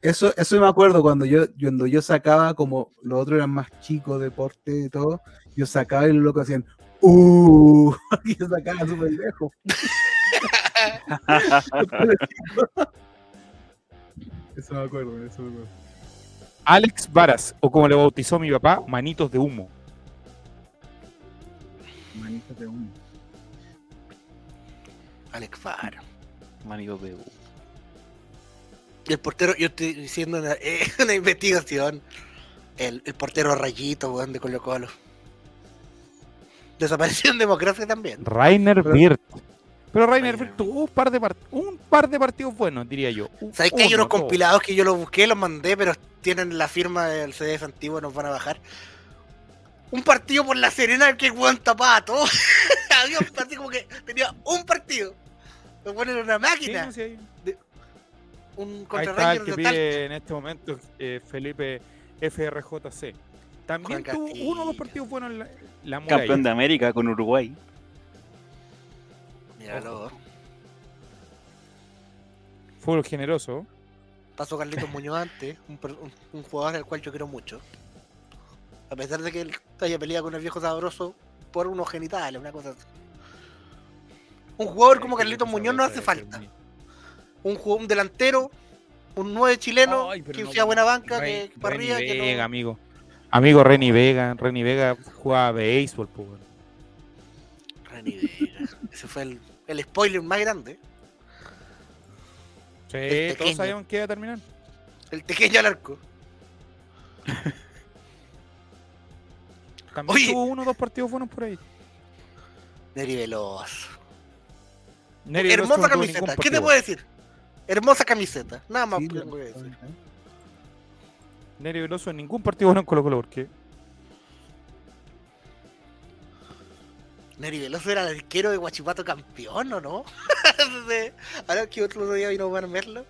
S4: eso, eso me acuerdo cuando yo, cuando yo sacaba, como los otros eran más chicos, deporte y todo, yo sacaba y los locos hacían ¡Uh! Y yo sacaba súper lejos. eso me acuerdo, eso me acuerdo.
S3: Alex Varas, o como le bautizó mi papá, manitos de humo.
S4: Manitas de humo.
S1: Alex Faro.
S2: Manito de.
S1: Y el portero, yo estoy diciendo una, eh, una investigación. El, el portero rayito, weón, de Colo Colo. Desapareció en democracia también.
S3: Rainer Wirth. Pero Rainer Wirth tuvo un par, de part- un par de partidos buenos, diría yo. Un-
S1: ¿Sabes que hay
S3: uno,
S1: unos
S3: dos.
S1: compilados que yo los busqué, los mandé, pero tienen la firma del CDF antiguo, nos van a bajar? Un partido por la Serena que weón tapaba todo. Había un partido como que tenía un partido. Lo ponen en una
S3: Sí,
S1: máquina.
S3: no, sí, hay-
S1: Un
S3: Ahí está el
S1: Rangers
S3: que
S1: de tal.
S3: pide en este momento eh, Felipe FRJC. También
S1: Juan
S3: tuvo
S1: Castillo.
S3: uno o dos partidos buenos en la, la muralla.
S2: Campeón de América con Uruguay.
S1: Míralo.
S3: Fútbol generoso.
S1: Pasó Carlitos Muñoz antes, un, per- un- un jugador al cual yo quiero mucho. A pesar de que él haya peleado con el viejo sabroso por unos genitales, una cosa así. Un jugador como Carlitos Muñoz no hace falta. Un, delantero, un 9 chileno,
S3: Ay,
S1: que
S3: no,
S1: sea buena banca, que arriba, que no-
S3: amigo. Amigo Renny Vega. Renny Vega jugaba béisbol, pues.
S1: Renny Vega. Ese fue el, el spoiler más grande.
S3: Sí,
S1: El
S3: todos sabíamos que iba a terminar.
S1: El pequeño al arco.
S3: También
S1: Oye.
S3: tuvo uno o dos partidos buenos por ahí.
S1: Neri Veloz.
S3: Neri
S1: Hermosa
S3: no
S1: camiseta. ¿Qué te puedo decir? Hermosa camiseta. Nada más
S4: Sí,
S1: que decir.
S3: Neri Veloso en ningún partido bueno en Colo Colo, porque
S1: Neri Veloso era el arquero de Guachipato campeón, ¿o no? Ahora que otro día vino a verlo.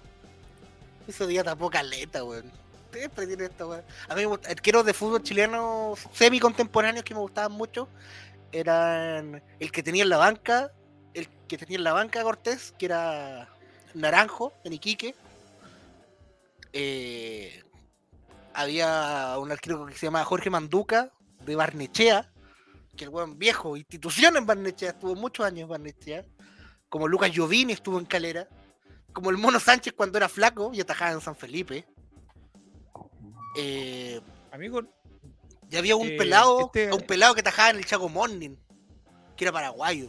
S1: Ese día tapó caleta, weón. Siempre tiene esta weón. A mí arqueros de fútbol chileno semi contemporáneos que me gustaban mucho eran el que tenía en la banca, el que tenía en la banca Cortés, que era Naranjo, en Iquique. Eh, había un arquero que se llamaba Jorge Manduca, de Barnechea, que el weón viejo, institución en Barnechea, estuvo muchos años en Barnechea. Como Lucas Giovini estuvo en Calera. Como el Mono Sánchez cuando era flaco y atajaba en San Felipe. Eh,
S3: amigo,
S1: y había un
S3: Eh,
S1: pelado,
S3: este-
S1: un pelado que tajaba en el Chaco Morning, que era paraguayo.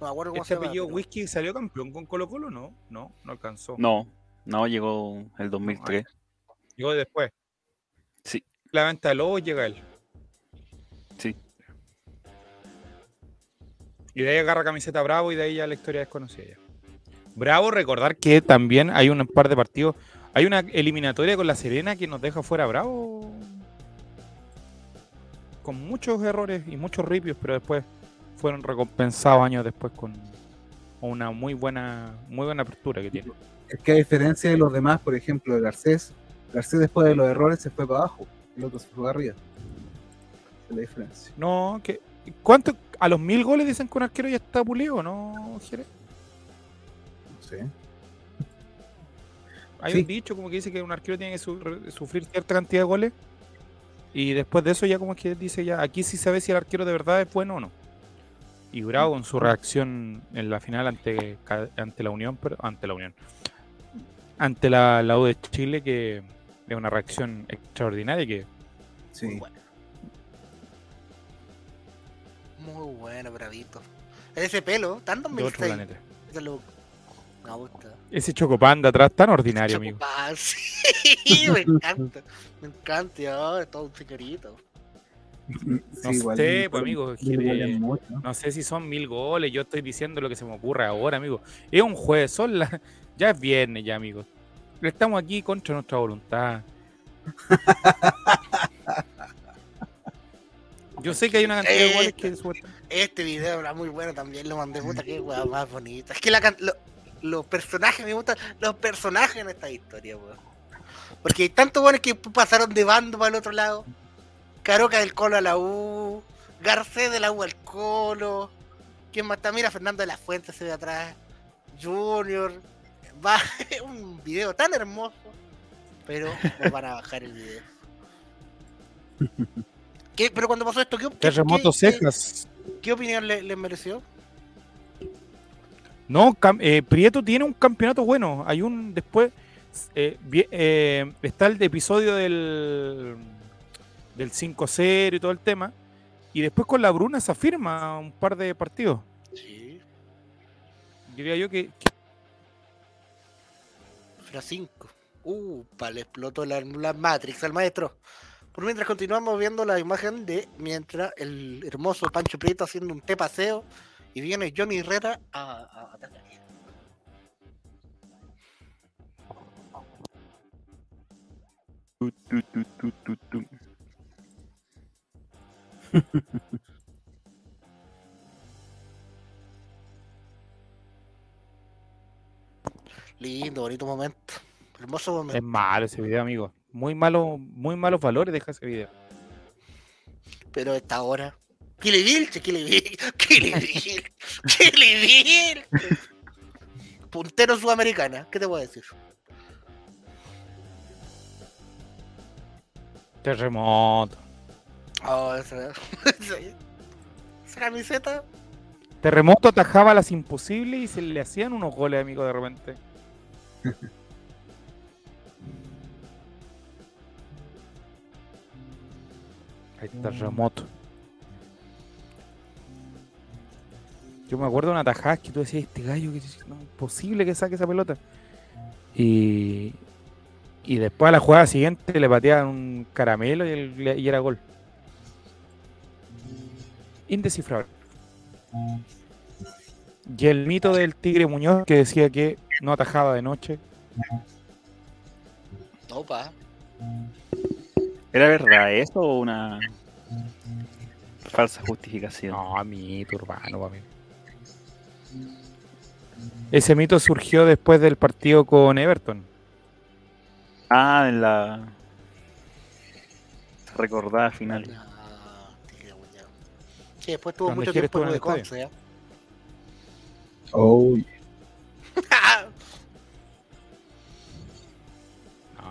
S1: No me acuerdo cómo
S3: este
S1: se llama.
S3: apellido
S1: pero-
S3: Whisky salió campeón con Colo Colo, no, no, no alcanzó.
S2: No, no llegó el 2003.
S3: Llegó después. La venta de Lobos llega él.
S2: Sí.
S3: Y de ahí agarra camiseta Bravo y de ahí ya la historia es conocida ya. Bravo, recordar que también hay un par de partidos. Hay una eliminatoria con la Serena que nos deja fuera Bravo. Con muchos errores y muchos ripios, pero después fueron recompensados años después con una muy buena, muy buena apertura que tiene.
S4: Es que a diferencia de los demás, por ejemplo, de Garcés, Garcés después de los errores se fue para abajo, el otro se fue arriba. Esa es la diferencia.
S3: No, que ¿cuánto? A los mil goles dicen que un arquero ya está pulido, ¿no, Jerez?
S4: No sé.
S3: Hay
S4: Sí.
S3: un dicho como que dice que un arquero tiene que su- sufrir cierta cantidad de goles y después de eso ya como que dice ya, aquí sí se ve si el arquero de verdad es bueno o no. Y Bravo en su reacción en la final ante, ante la Unión, pero ante la Unión, ante la, la U de Chile, que es una reacción extraordinaria que
S4: Sí.
S1: Muy bueno. Muy bueno, bravito. Ese pelo, tan
S3: de otro
S1: 2006.
S3: planeta.
S1: Ese look. Me gusta.
S3: Ese chocopán de atrás tan ordinario, amigo.
S1: Sí, me encanta. Me encanta, ya, es todo un señorito.
S3: No sé, pues, amigo,
S4: mucho, ¿no?
S3: No sé si son mil goles, yo estoy diciendo lo que se me ocurre ahora, amigo. Es un jueves, son las... ya es viernes ya, amigos. Estamos aquí contra nuestra voluntad. Yo sé que hay una cantidad de goles que sueltan.
S1: Este video era muy bueno también, lo mandé, puta, qué weá más bonita. Es que la, can- lo- los personajes, me gustan los personajes en esta historia, weón. Porque hay tantos buenos que pasaron de bando para el otro lado. Caroca del Colo a la U, Garcés de la U al Colo. ¿Quién más está? Mira, Fernando de la Fuente se ve atrás. Junior. Va, un video tan hermoso. Pero nos van a bajar el video. ¿Qué? Pero cuando pasó esto, ¿qué,
S3: Terremoto
S1: qué-
S3: cejas.
S1: ¿Qué opinión le, le mereció?
S3: No, eh, Prieto tiene un campeonato bueno. Hay un después. eh, eh, está el episodio del, del 5-0 y todo el tema. Y después con la Bruna se afirma un par de partidos.
S1: Sí.
S3: Diría yo que, que
S1: Era 5. Uh, le explotó la, la Matrix al maestro. Por mientras continuamos viendo la imagen de mientras el hermoso Pancho Prieto haciendo un té paseo y viene Johnny Herrera a, a atacar. Lindo, bonito momento. Hermoso momento.
S3: es malo ese video, amigo. Muy malo, muy malos valores deja ese video.
S1: Pero a esta hora. Kill Bill, Kill Bill, Kill Bill, Kill Bill. Puntero sudamericana, ¿qué te puedo decir?
S3: Terremoto.
S1: Oh, esa, esa, esa camiseta.
S3: Terremoto atajaba las imposibles y se le hacían unos goles, amigo, de repente. Hay terremoto. Yo me acuerdo de una tajada que tú decías, este gallo, que es imposible que saque esa pelota. Y, y después a la jugada siguiente le pateaban un caramelo y, el- y era gol. Indescifrable. Y el mito del Tigre Muñoz que decía que no atajaba de noche.
S1: No, pa.
S2: ¿Era verdad eso o una falsa justificación?
S3: No, mito urbano, pa' mí. Ese mito surgió después del partido con Everton.
S2: Ah, en la recordada final.
S1: Ah. Sí, después tuvo mucho tiempo en de Conce, ¿eh?
S4: Oh,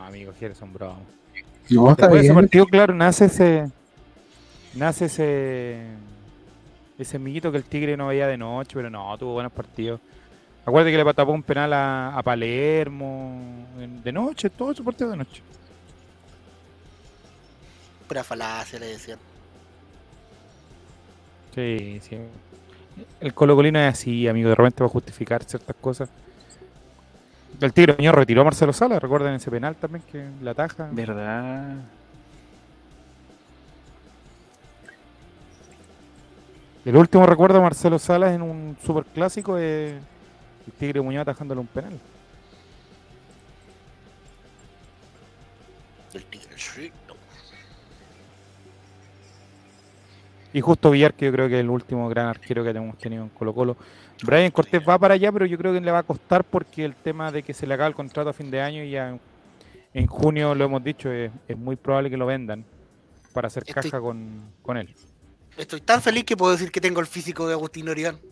S3: No, amigo, son bromas.
S4: no, está
S3: Después de ese
S4: bien.
S3: partido, claro, nace ese. Nace ese. Ese mito que el Tigre no veía de noche, pero no, tuvo buenos partidos. Acuérdate que le tapó un penal a, a Palermo de noche, todo su partido de noche.
S1: Pura falacia, le decían.
S3: Sí, sí. El Colo Colino es así, amigo, de repente va a justificar ciertas cosas. El Tigre Muñoz retiró a Marcelo Sala, recuerden ese penal también que la taja.
S2: ¿Verdad?
S3: El último recuerdo de Marcelo Salas en un super clásico es el Tigre Muñoz atajándole un penal.
S1: El tigre Shito.
S3: Y justo Villar, que yo creo que es el último gran arquero que hemos tenido en Colo Colo. Brian Cortés va para allá, pero yo creo que le va a costar porque el tema de que se le acaba el contrato a fin de año y ya en, en junio, lo hemos dicho, es, es muy probable que lo vendan para hacer
S1: Estoy-
S3: caja con, con él.
S1: Estoy tan feliz que puedo decir que tengo el físico de Agustín Orión.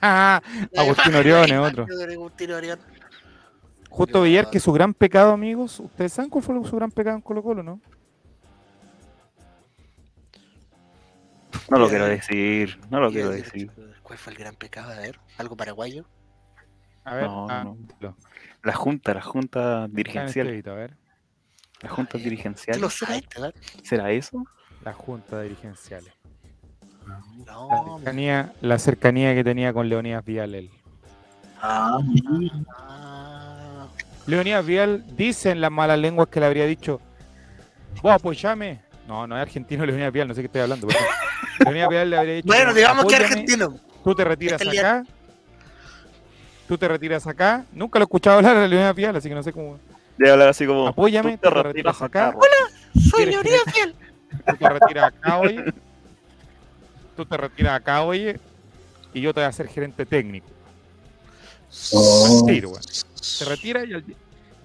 S3: Agustín Orión es otro.
S1: de Agustín Orión.
S3: Justo Villar, que su gran pecado, amigos, ¿ustedes saben cuál fue su gran pecado en Colo Colo, no?
S2: No lo quiero decir, no lo quiero decir.
S1: ¿Cuál fue el gran pecado? A ver, algo paraguayo.
S3: A ver,
S2: No,
S3: ah,
S2: no.
S3: lo-
S2: La junta, la junta dirigencial.
S3: videito, a ver.
S2: La junta
S1: ¿Tú
S2: dirigencial.
S1: lo
S2: ¿será? ¿Será eso?
S3: La junta dirigenciales. La
S1: No,
S3: cercanía, la cercanía que tenía con Leonidas Vial él.
S4: Ah, mira.
S1: ah,
S3: Leonidas Vial dice en las malas lenguas que le habría dicho, vos apoyame. No, no es argentino Leonidas Vial, no sé qué estoy hablando. Leonidas Vial le habría dicho,
S1: Bueno, digamos que
S3: "Apóyame,
S1: argentino.
S3: Tú te retiras
S1: Este
S3: acá. Tú te retiras acá. Nunca lo he escuchado hablar a Leonidas Vial, así que no sé cómo.
S2: Debe hablar así como.
S3: Apóyame,
S2: tú
S3: tú te retiras acá.
S2: Rocky.
S1: Soy
S3: ¿Quieres
S1: Leonidas Fiel.
S3: Tú te retiras acá, oye. Tú te retiras acá, oye. Y yo te voy a hacer gerente técnico.
S4: Oh.
S3: Tiro. Te retiras y al, di-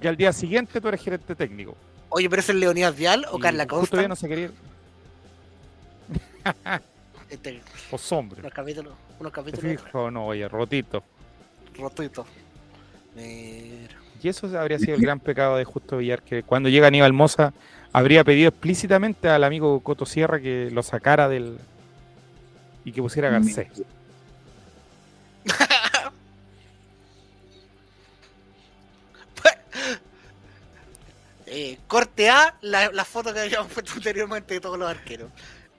S3: y al día siguiente tú eres gerente técnico.
S1: Oye, pero es el Leonidas Vial o
S3: Y
S1: Carla Costa.
S3: no se quería ir.
S1: Este,
S3: Los hombres.
S1: unos capítulos, unos
S3: ¿Te
S1: capítulos
S3: fijas o no? Oye, rotito.
S1: rotitos. Mira.
S3: Y eso habría sido el gran pecado de Justo Villar, que cuando llega Aníbal Moza habría pedido explícitamente al amigo Coto Sierra que lo sacara del... y que pusiera Garcés.
S1: Eh, corte A, la, la foto que habíamos puesto anteriormente de todos los arqueros.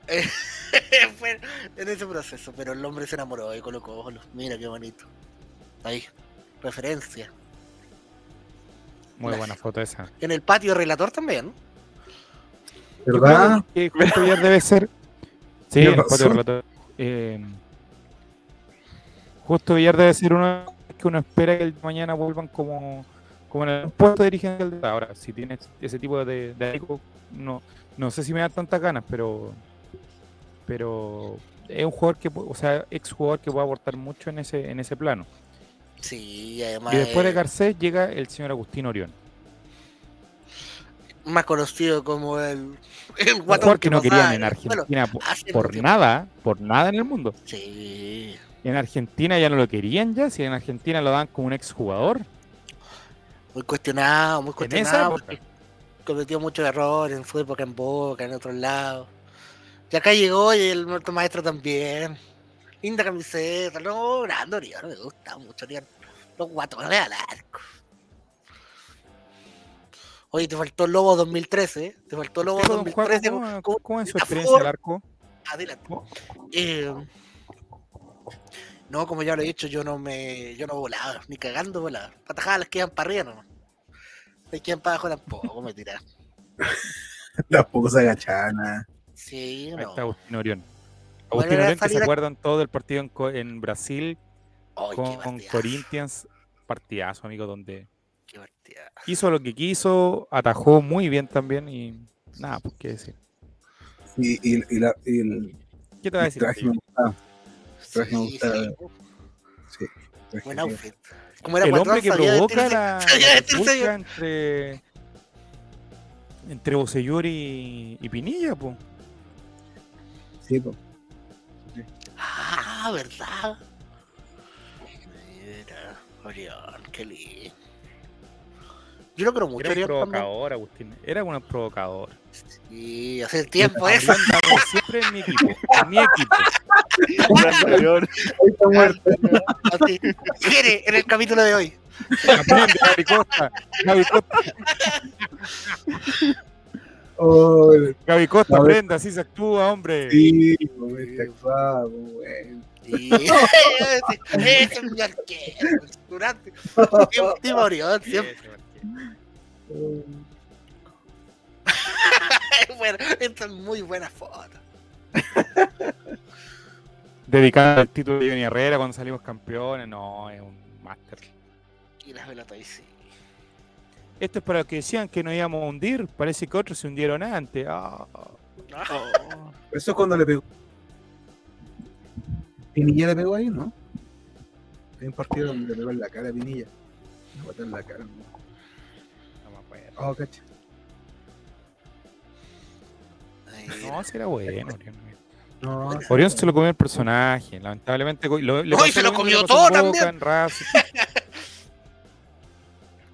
S1: Fue en ese proceso, pero el hombre se enamoró de Colo Colo. Mira qué bonito. Ahí, referencia.
S3: Muy buena foto esa.
S1: En el patio relator también.
S4: ¿Verdad?
S3: Que Justo Villar debe ser. Sí,
S4: Tiene
S3: el patio relator. Eh, Justo Villar debe ser uno que uno espera que el mañana vuelvan como, como en el puesto de ahora. Si tienes ese tipo de, de algo, no, no sé si me da tantas ganas, pero pero es un jugador que, o sea, ex jugador que puede aportar mucho en ese, en ese plano.
S1: Sí, además.
S3: Y después de Garcés llega el señor Agustín Orión.
S1: más conocido como el. El
S3: Un jugador que no querían en
S1: Bueno,
S3: Argentina por, nada, por nada en el mundo.
S1: Sí.
S3: En Argentina ya no lo querían ya, si en Argentina lo dan como un exjugador.
S1: Muy cuestionado, muy cuestionado. porque cometió muchos errores en su época en Boca, en otros lados. Y acá llegó y el nuestro maestro también. Linda camiseta, no, grande Orión, me gusta mucho Orión. Los guatones al arco. Oye, te faltó Lobo 2013, ¿eh? Te faltó Lobo
S3: Pero, don Juan,
S1: 2013.
S3: ¿cómo,
S1: con-
S3: cómo es su experiencia al
S1: for-
S3: arco?
S1: Adelante. Eh, no, como ya lo he dicho, yo no me, yo no volaba, ni cagando volaba. Patajadas las quedan para arriba nomás. Las quedan para abajo tampoco, me tiran.
S4: Tampoco se agachana.
S1: Sí,
S3: Ahí
S1: no.
S3: está Agustín Orión. Agustín Orión, que se acuerdan todo del partido en, Co- en Brasil con, Corinthians. Partidazo, amigo, donde
S1: qué partidazo.
S3: hizo lo que quiso, atajó muy bien también y nada, pues qué decir.
S4: Y, y, y, la, y el,
S3: ¿Qué te va a decir?
S4: traje me gustaba. traje me
S1: Sí,
S4: gustaba.
S1: sí,
S4: Sí, traje
S1: buen outfit. Como era
S3: el hombre que provoca la, la entre entre Bocellur y, y Pinilla, pues.
S4: Sí, po.
S1: Ah, ¿verdad? Mira, Orión, qué lindo. Yo lo creo mucho,
S3: Era un provocador, Agustín. Era un provocador.
S1: Sí, hace tiempo eso.
S3: Siempre en mi equipo. En mi equipo.
S4: Está muerto.
S1: Quiere en el capítulo de hoy.
S3: Aprende, Gaby Costa. Gaby Costa,
S4: Oh,
S3: Gaby Costa,
S4: A ver.
S3: aprenda, así se actúa, hombre.
S4: sí, este actuado, po, güey.
S1: Sí. ese. Durante. Orión, siempre. Bueno, esta es muy buena foto.
S3: Dedicada al título de Johnny Herrera cuando salimos campeones. No, es un máster.
S1: Y las pelotas ahí sí.
S3: Esto es para los que decían que nos íbamos a hundir. Parece que otros se hundieron antes. Ah.
S4: Eso es cuando le pegó. Pinilla le pegó ahí, ¿no? Hay un partido donde le pegó en la cara a Pinilla. Le botó en la cara. ¿no?
S3: No me acuerdo.
S4: Oh, cacha.
S3: No, si era bueno. Orión.
S4: No,
S3: Orión se lo comió el personaje. Lamentablemente. Lo,
S1: No,
S3: pasó
S1: se lo comió todo
S3: Boca,
S1: también.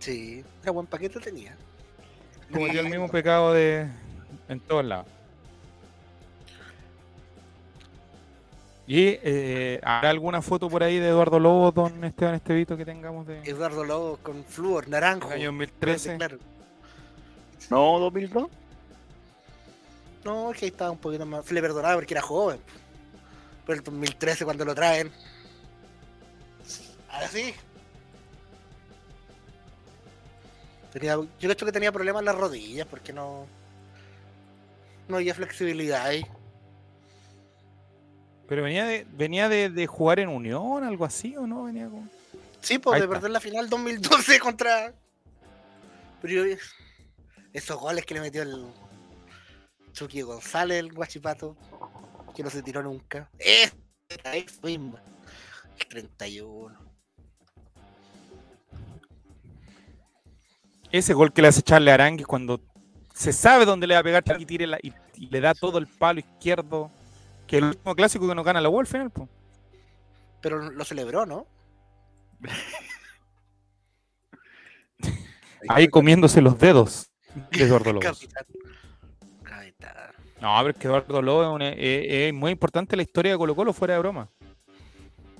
S1: Sí, era buen paquete tenía.
S3: Cometió el mismo pecado de. En todos lados. ¿Y eh, habrá alguna foto por ahí de Eduardo Lobo, don Esteban Estevito, que tengamos de
S1: Eduardo Lobo con flúor, naranjo.
S3: año
S1: verde
S3: 2013?
S1: claro.
S2: No, 2002.
S1: No, es que ahí estaba un poquito más. Se le perdonaba porque era joven. Pero el 2013 cuando lo traen. Ahora sí. Tenía, yo creo que tenía problemas en las rodillas porque no. No había flexibilidad ahí.
S3: Pero venía de, venía de, de jugar en Unión, algo así, ¿o no? Venía con...
S1: Sí, pues de perder la final 2012 contra. Pero yo- esos goles que le metió el Chucky González, el guachipato, que no se tiró nunca. Esta es misma. El 31.
S3: Ese gol que le hace Charles Aranguis cuando se sabe dónde le va a pegar y, tire la- y, y le da todo el palo izquierdo. Que el último clásico que nos gana la U al final, po.
S1: Pero lo celebró, ¿no?
S3: Ahí comiéndose los dedos de Eduardo.
S1: Capitán.
S3: No, pero es que Eduardo Lobo es, una- es- es muy importante la historia de Colo Colo fuera de broma.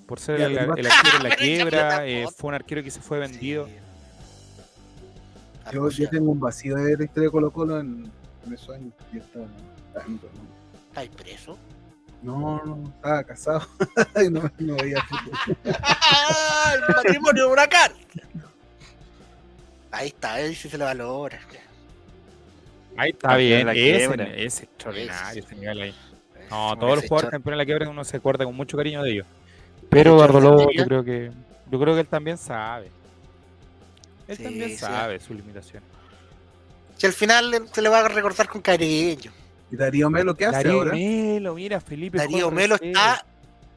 S3: Por ser el, arquero en la quiebra, eh, fue un arquero que se fue vendido.
S1: Sí.
S4: Yo, yo tengo un vacío de la historia de Colo Colo en, en esos años. Yo estaba tanto, ¿no?
S1: ¿Estáis preso?
S4: No, no, estaba casado. y no, no veía fútbol.
S1: el matrimonio de huracán. Ahí está, ahí sí se le valora.
S3: Ahí está bien,
S2: la
S3: ese, extraordinario ese nivel ahí. No, todos los jugadores campeones de la quiebra uno se acuerda con mucho cariño de ellos. Pero Eduardo Lobo, yo creo que yo creo que él también sabe. Él
S1: Sí,
S3: también
S1: sí.
S3: sabe sus limitaciones.
S1: Si al final se le va a recordar con cariño.
S4: ¿Y Darío Melo qué hace
S3: Darío
S4: ahora?
S3: Melo, mira, Felipe.
S1: Darío
S3: Jorge
S1: Melo está.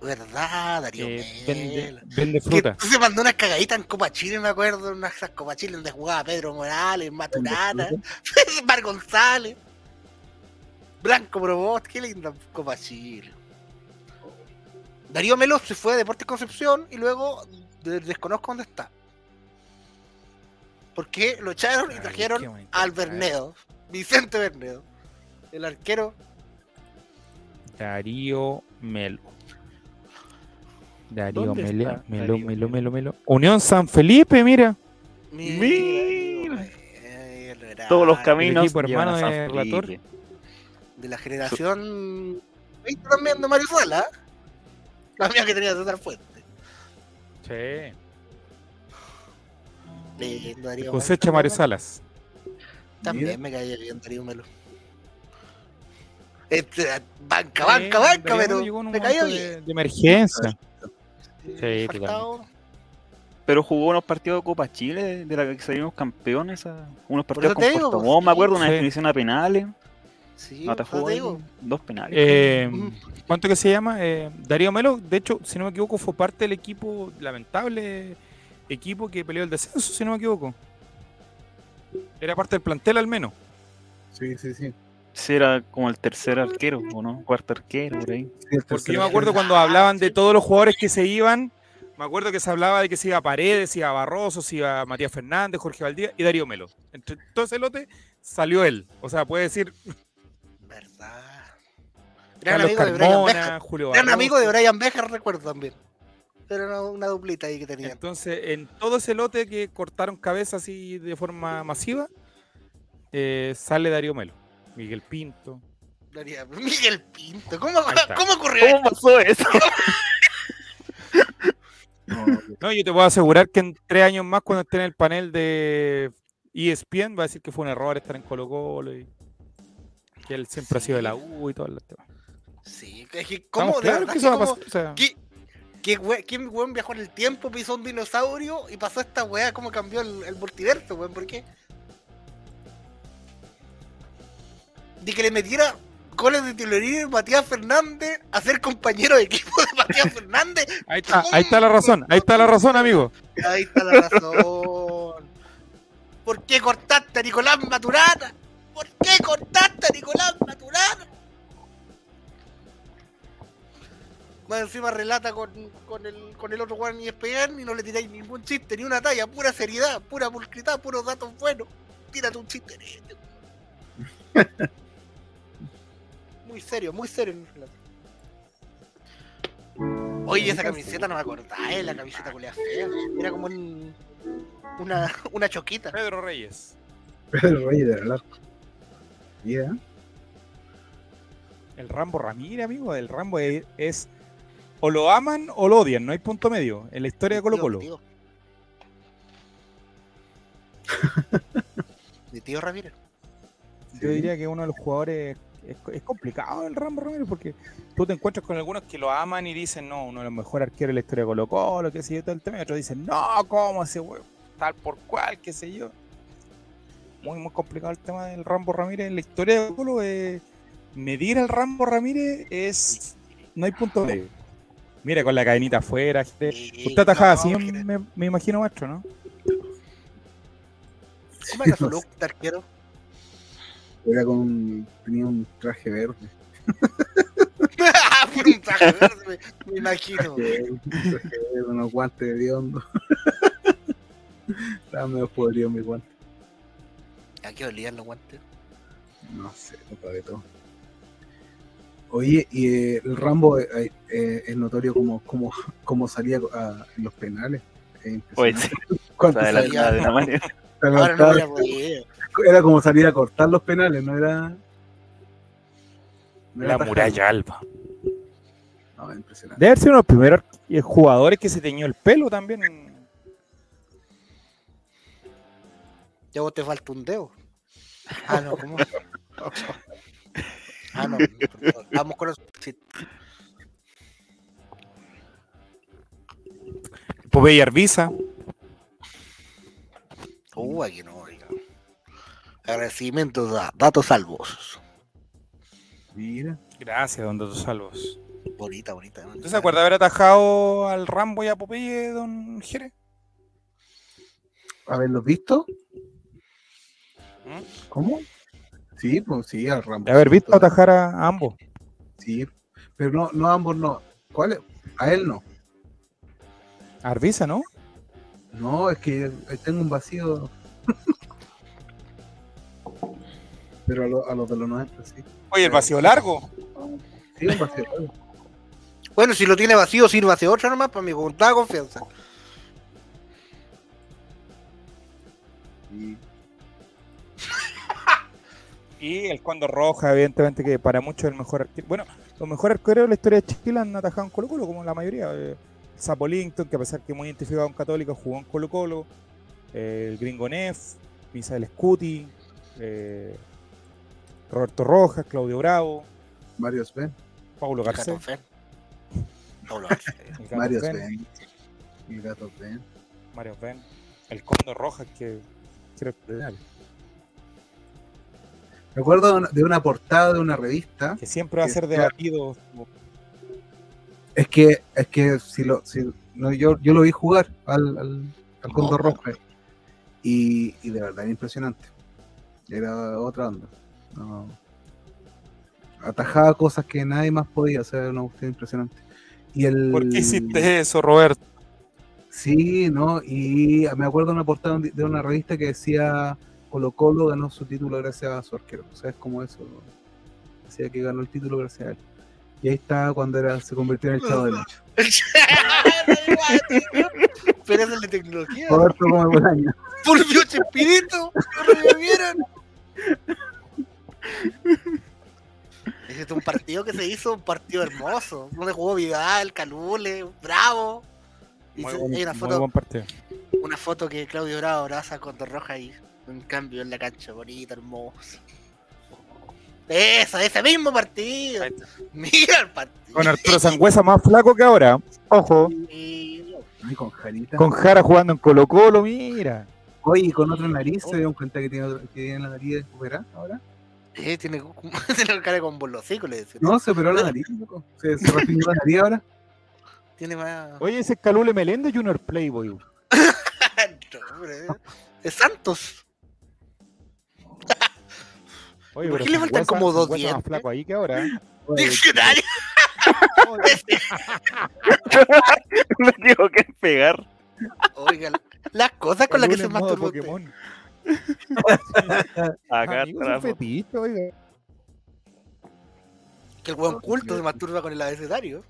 S1: ¿Verdad, Darío
S3: que
S1: Melo?
S3: vende, vende
S1: Que
S3: fruta.
S1: se mandó una cagadita en Copa Chile, me acuerdo, en esas Copa Chile donde jugaba Pedro Morales, Maturana, Mar González, Blanco Provost, qué linda Copa Chile. Darío Melo se fue a Deportes Concepción y luego de- desconozco dónde está. Porque lo echaron y
S3: Ay,
S1: trajeron
S3: bonito.
S1: al Bernedo, Vicente Bernedo, el arquero.
S3: Darío Melo. Darío
S2: ¿Dónde
S3: Melo, Melo, Melo, Melo, Melo. Unión San Felipe, mira.
S2: Mira.
S1: el grande.
S2: Todos los caminos
S3: equipo hermano de Relator.
S1: De la generación 20 también de Mario Sala. La mía que tenía César Fuente.
S3: Sí.
S1: Lindo, Darío
S3: Cosecha
S1: Melo.
S3: Mario Salas.
S1: También
S4: Mira.
S1: me caía bien Darío Melo. Este, banca,
S3: Sí,
S1: banca, banca,
S3: Darío
S1: pero
S3: Melo llegó en un
S1: me caía
S3: momento
S1: bien.
S3: de, de emergencia.
S1: Sí,
S3: totalmente.
S2: Pero jugó unos partidos de Copa Chile, de la que salimos campeones, a- unos partidos con
S1: digo,
S2: Puerto me acuerdo, una
S3: sí.
S2: definición a penales.
S1: Sí,
S2: No te
S1: digo.
S2: dos penales.
S3: Eh. ¿Cuánto que se llama? Eh, Darío Melo, de hecho, si no me equivoco, fue parte del equipo, lamentable equipo que peleó el descenso, si no me equivoco. Era parte del plantel al menos.
S4: Sí, sí, sí.
S2: Sí, era como el tercer arquero, ¿o no? Cuarto arquero, por ahí.
S4: Sí,
S3: Porque yo me acuerdo
S4: arquero.
S3: cuando hablaban de todos los jugadores que se iban, me acuerdo que se hablaba de que se iba Paredes, se iba Barroso, se iba Matías Fernández, Jorge Valdía y Darío Melo. Entre todo ese lote salió él. O sea, puede decir
S1: Verdad. Gran
S3: Carlos
S1: amigo de Brian Becker.
S3: Carmona, Julio
S1: Gran
S3: Barroso.
S1: amigo de Brian Becker, recuerdo también. Era una, una duplita ahí que tenían.
S3: Entonces, en todo ese lote que cortaron cabezas así de forma masiva, eh, sale Darío Melo, Miguel Pinto.
S1: Daría- Miguel Pinto. ¿Cómo. ¿cómo ocurrió
S2: ¿Cómo pasó eso?
S4: No,
S3: No, yo te puedo asegurar que en tres años más, cuando esté en el panel de ESPN, va a decir que fue un error estar en Colo Colo y que él siempre ha sido de la U y todo el tema.
S1: Sí, es que ¿cómo? De verdad
S3: que
S1: que
S3: eso va a
S1: cómo-
S3: pasar. o sea,
S1: ¿Qué, qué we- ¿Quién weón viajó en el tiempo, pisó un dinosaurio y pasó esta weá? ¿Cómo cambió el, el multiverso, weón? ¿Por qué? De que le metiera goles de Tilorín y Matías Fernández a ser compañero de equipo de Matías Fernández.
S3: ahí está, ahí está la razón, ahí está la razón, amigo.
S1: Ahí está la razón. ¿Por qué cortaste a Nicolás Maturana? ¿Por qué cortaste a Nicolás Maturana? Más encima relata con, con el, con el otro Juan ESPN y no le tiráis ningún chiste, ni una talla, pura seriedad, pura pulcritud, puros datos buenos. Tírate un chiste en este. Muy serio, muy serio en el relato. Oye, esa camiseta no me acordaba, eh, la camiseta culia fea. Era como un- una, una choquita.
S3: Pedro Reyes.
S4: Pedro Reyes del Arco. Yeah.
S3: El Rambo Ramírez, amigo. El Rambo es, es- o lo aman o lo odian, no hay punto medio en la historia de Colo Colo.
S1: Mi tío. Mi tío Ramírez.
S3: Yo diría que uno de los jugadores es, es complicado el Rambo Ramírez porque tú te encuentras con algunos que lo aman y dicen, no, uno de los mejores arqueros de la historia de Colo Colo, qué sé yo, todo el tema, y otros dicen, no, ¿cómo ese huevo? Tal por cual, qué sé yo. Muy, muy complicado el tema del Rambo Ramírez en la historia de Colo Colo. eh, medir al Rambo Ramírez es. No hay punto medio. Mira, con la cadenita afuera. gente.
S1: Sí,
S3: Usted atajaba
S1: no,
S3: así, me, me imagino, maestro, ¿no?
S1: ¿Cómo era su look de arquero?
S4: Era con un, tenía un traje verde.
S1: Por un traje verde, me, imagino.
S4: Un traje verde, unos guantes de hondo. Estaba medio podrido mi guante.
S1: ¿A qué olían los guantes?
S4: No sé, no de todo. Oye, y eh, el Rambo eh, eh, es notorio como, como, como salía a- en los penales. Es
S2: Pues sí,
S4: impresionante. Cuánto salía-
S2: de una manera.
S1: Ahora no.
S4: Era como salir a cortar los penales, no era. No
S3: La muralla alba.
S4: No, impresionante.
S3: Debe haber sido uno de los primeros jugadores que se teñió el pelo también.
S1: Ya vos te falta un dedo. Ah, no, ¿cómo? Ah, no. perdón. Vamos con los. sí.
S3: Popeye Arbiza.
S1: Uh, aquí no, oiga. Agradecimientos a Datos Salvos.
S4: Mira.
S3: Gracias, don Datos Salvos.
S1: Bonita, bonita.
S3: ¿Usted se acuerda haber atajado al Rambo y a Popeye, don Jerez?
S4: ¿Haberlos visto?
S3: ¿Mm?
S4: ¿Cómo? Sí, pues sí, al Rambo.
S3: De haber visto atajar a, a ambos.
S4: Sí, pero no, no ambos no. ¿Cuál es? A él no.
S3: A Arbiza, ¿no?
S4: No, es que tengo un vacío. pero a, lo- a los de los 90, sí.
S3: Oye, el vacío largo.
S4: Sí, un vacío.
S1: Bueno, si lo tiene vacío, sirve hacia otra nomás para mi voluntad confianza.
S4: Y
S3: Y el Condor Roja, evidentemente, que para muchos es el mejor arquero. Bueno, los mejores arqueros de la historia de Chile han atajado en Colo Colo, como la mayoría. Eh, Sapo Lincoln, que a pesar que muy identificado con Católico, jugó en Colo Colo. Eh, el Gringo Neff, Misael Scuti, eh, Roberto Rojas, Claudio Bravo,
S4: Mario Sven.
S3: Paulo Garcés.
S1: Fer. No lo hace.
S3: el Gato
S4: Mario
S3: Sven,
S4: Sven. Gato Sven.
S3: Mario Ben, el Condor Rojas, que creo que
S4: Me acuerdo de una, portada de una revista.
S3: que siempre va a ser debatido.
S4: Es que, es que si lo, si, no, yo, yo lo vi jugar al, al, al Condor. Rojo. Y, y de verdad era impresionante. Era otra onda. No. Atajaba cosas que nadie más podía hacer, una cuestión impresionante. Y el,
S3: ¿Por qué hiciste eso, Roberto?
S4: Sí, ¿no? Y me acuerdo de una portada de una revista que decía Colo Colo ganó su título gracias a su arquero. ¿Sabes cómo eso? Decía que ganó el título gracias a él. Y ahí está cuando era, se convirtió en el chavo del ocho.
S1: Pero eso es de tecnología.
S4: Roberto como Bolaño.
S1: Volvió Chespirito. Lo revivieron. Ese es un partido que se hizo, un partido hermoso. Donde jugó Vidal, Calule, Bravo. Y
S3: Muy
S1: se-
S3: buen,
S1: hay una
S3: muy
S1: foto,
S3: buen partido.
S1: una foto que Claudio Bravo abraza con Roja y un cambio en la cancha, bonito, hermoso. Esa, ese mismo partido. Mira el partido.
S3: Con Arturo Sangüesa más flaco que ahora. Ojo.
S4: Ay, con Jarita.
S3: Con Jara jugando en Colo Colo, mira.
S4: Oye, y con otra nariz, se dieron cuenta que tiene, otra- que tiene la nariz operada ahora.
S1: Eh, tiene, tiene cara con bolosico, le decía.
S4: No, se operó la nariz, loco. Se, se refinó la nariz ahora.
S1: Tiene más.
S3: Oye, ese es Calule Meléndez Junior Playboy.
S1: No, hombre, Es Santos.
S3: Oye,
S1: ¿Por qué le faltan como dos
S3: Sangüesa más
S1: dientes?
S3: flaco ahí que ahora.
S4: Oye,
S1: Diccionario.
S2: Me tengo que pegar.
S1: Oiga, las cosas con las que se masturba usted.
S3: Pokémon.
S2: Acá
S3: fetiche, oiga.
S1: Que el buen culto se masturba con el abecedario.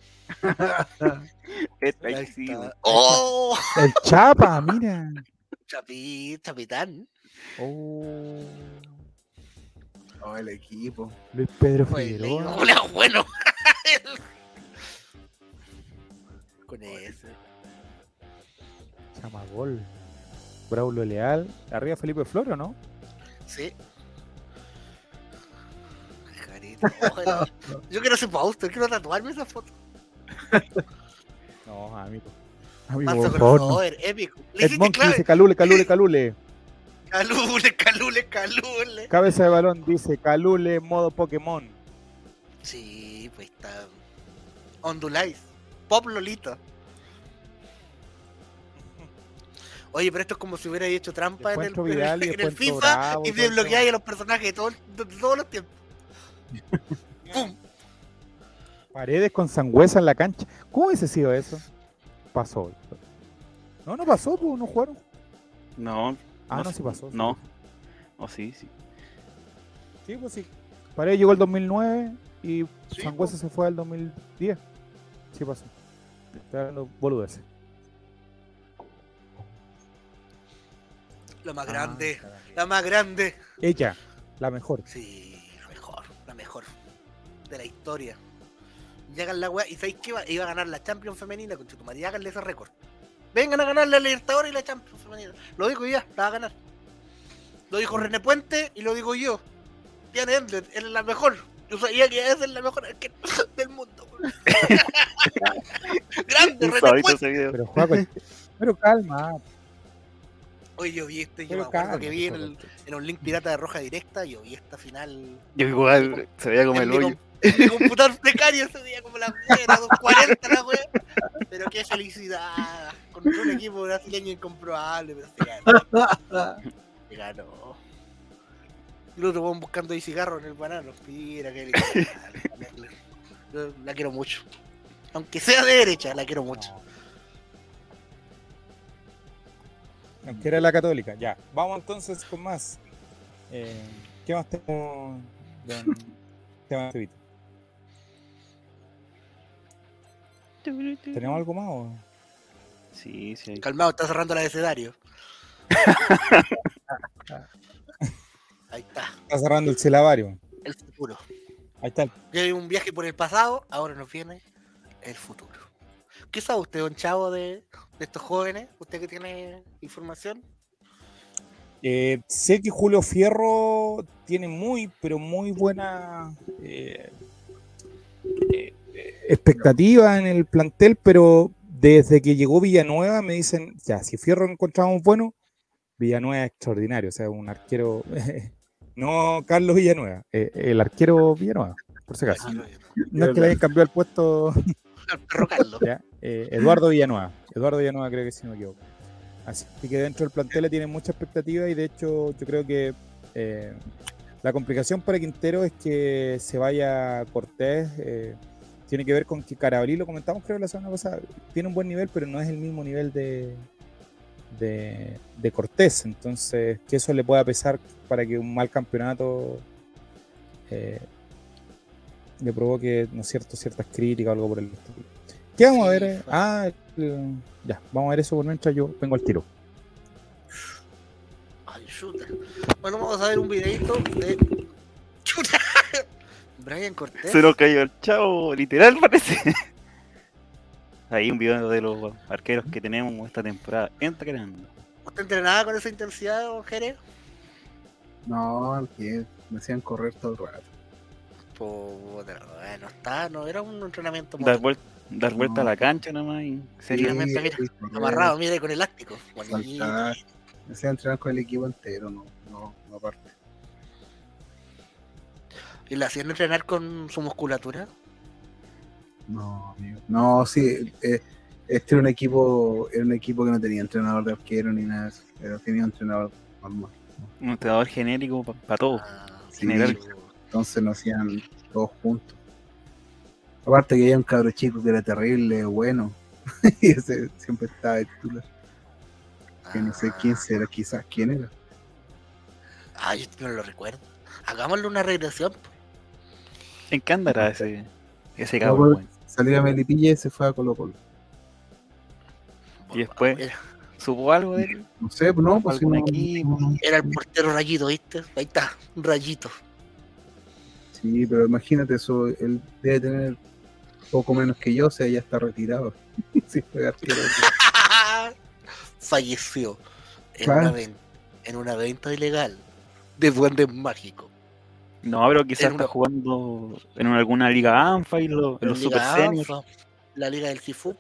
S2: Está
S1: Ahí
S2: sí.
S1: ¡Oh!
S3: El Chapa, mira.
S1: Chapi, chapitán.
S3: Oh,
S4: Oh, el equipo.
S3: Luis Pedro
S1: Fue
S3: Figueroa.
S1: Hola, bueno. con ese.
S3: Chamagol. Braulio Leal. Arriba Felipe Floro, ¿no?
S1: Sí. Ojalá. Yo quiero ser Pauster, quiero tatuarme esa foto.
S3: No, amigo. Amigo, por favor. no.
S1: épico. Le
S3: Ed
S1: hiciste
S3: Monkey
S1: clave.
S3: dice Calule, Calule, Calule.
S1: Calule, calule, calule.
S3: Cabeza de balón dice Calule modo Pokémon.
S1: Sí, pues está. Ondulais. Pop Lolita. Oye, pero esto es como si hubiera hecho trampa en el, en en FIFA
S3: Bravo,
S1: y desbloqueáis a los personajes de, todo- de todos los tiempos. ¡Pum!
S3: Paredes con sangüesa en la cancha. ¿Cómo hubiese sido eso? Pasó. No, no pasó, pues, no jugaron.
S2: No.
S3: Ah, no,
S2: sé.
S3: sí pasó. sí
S2: No.
S3: pasó.
S2: Oh, sí, sí.
S3: Sí, pues sí. Paredes llegó el 2009 y
S1: Sí,
S3: Sangüesa se fue al 2010. Sí pasó. Estoy hablando boludeces.
S1: La más
S3: Ah,
S1: grande.
S3: caray.
S1: La más grande.
S3: Ella, la mejor.
S1: Sí, la mejor. La mejor. de la historia. Y hagan la weá, y sabéis que iba, iba a ganar la Champions femenina con Chetumare, y háganle ese récord. Vengan a ganar la Libertadores y la Champions femenina. Lo digo ya, la va a ganar. Lo dijo René Puente y lo digo yo. Diane Endler, es la mejor. Yo sabía que esa es la mejor arquera del mundo. Grande, René Puente.
S3: Pero Juaco, pero calma.
S1: Oye, yo vi este, yo me acuerdo que vi en, el, en un link pirata de Roja Directa, yo vi esta final
S2: Yo igual se veía como el hoyo.
S1: Mi computador precario ese día como la mierda, 240 la wea. Pero qué felicidad. Con un equipo brasileño incomprobable, pero se ganó. Se ganó. El otro weón buscando ahí cigarro en el banano. Mira que Yo la quiero mucho. Aunque sea de derecha, la quiero mucho.
S3: Aunque era la católica. Ya, vamos entonces con más. Eh, ¿Qué más tenemos? don Esteban Estevito? ¿Tenemos algo más? o?
S2: Sí, sí.
S1: Calmado, está cerrando el abecedario. Ahí está,
S3: Está cerrando el silabario.
S1: el futuro.
S3: Ahí está.
S1: Ya hay un viaje por el pasado, ahora nos viene el futuro. ¿Qué sabe usted, don Chavo, de, de estos jóvenes? ¿Usted que tiene información?
S3: Eh, sé que Julio Fierro tiene muy, pero muy buena eh, expectativa en el plantel, pero desde que llegó Villanueva me dicen, ya, si Fierro encontramos bueno, Villanueva es extraordinario, o sea, un arquero, no Carlos Villanueva, eh, el arquero Villanueva, por si acaso.
S1: Lo-
S3: No es que le hayan cambiado el puesto
S1: al perro Carlos.
S3: ya, eh, Eduardo Villanueva. Eduardo Villanueva creo que si no me equivoco. Así que dentro del plantel le tienen mucha expectativa y de hecho yo creo que eh, la complicación para Quintero es que se vaya Cortés. eh, tiene que ver con que Carabalí, lo comentamos creo la semana pasada, tiene un buen nivel, pero no es el mismo nivel de, de, de Cortés. Entonces, que eso le pueda pesar para que un mal campeonato eh, le provoque, ¿no es cierto?, ciertas críticas o algo por el estilo. ¿Qué vamos a ver? eh? Ah, el- ya, vamos a ver eso por mientras yo vengo al tiro.
S1: Ay, chuta. Bueno, vamos a ver un videito de. Chuta. Brian Cortés.
S2: Se nos cayó el chavo, literal parece. Ahí un video de los arqueros que tenemos esta temporada entrenando.
S1: ¿Usted entrenaba con esa intensidad, don Jerez?
S4: No, que me hacían correr todo el rato.
S1: Puta, bueno, está, no era un entrenamiento
S2: Dar, dar vuelta a la cancha nomás y.
S1: Sí. Seriamente, mira,
S4: Sí,
S1: amarrado, mire, con elástico.
S4: Me hacían entrenar con el equipo entero, no, no, no aparte.
S1: ¿Y le hacían entrenar con su musculatura?
S4: No, amigo. No, sí, eh, este era un equipo, era un equipo que no tenía entrenador de arquero ni nada de eso. Pero tenía un entrenador normal.
S2: Un entrenador genérico para todos.
S1: Ah,
S2: General.
S1: sí.
S4: Entonces nos hacían todos juntos. Aparte que había un cabro chico que era terrible, bueno. y ese siempre estaba de titular. Que no sé quién será, quizás quién era.
S1: Ah, yo no lo recuerdo. Hagámosle una regresión. pues.
S2: ¿En andará ese, ese cabrón?
S4: Salió a Melipilla y se fue a Colo Colo.
S2: Y después- ¿Supo algo de él?
S4: No sé, no, pues si
S2: ¿Algún
S4: no-
S2: equipo?
S4: no-
S1: era el portero rayito, ¿viste? Ahí está, un rayito.
S4: Sí, pero imagínate eso, él debe tener poco menos que yo, o sea, ya está retirado. sí, fue arquero.
S1: Falleció en,
S4: Claro.
S1: una ven- en una venta ilegal de duendes mágicos.
S2: No, pero quizás está
S1: una-
S2: jugando en alguna liga ANFA y lo- en los
S1: Liga
S2: Super Seniors.
S1: ANFA, La liga del Sifu.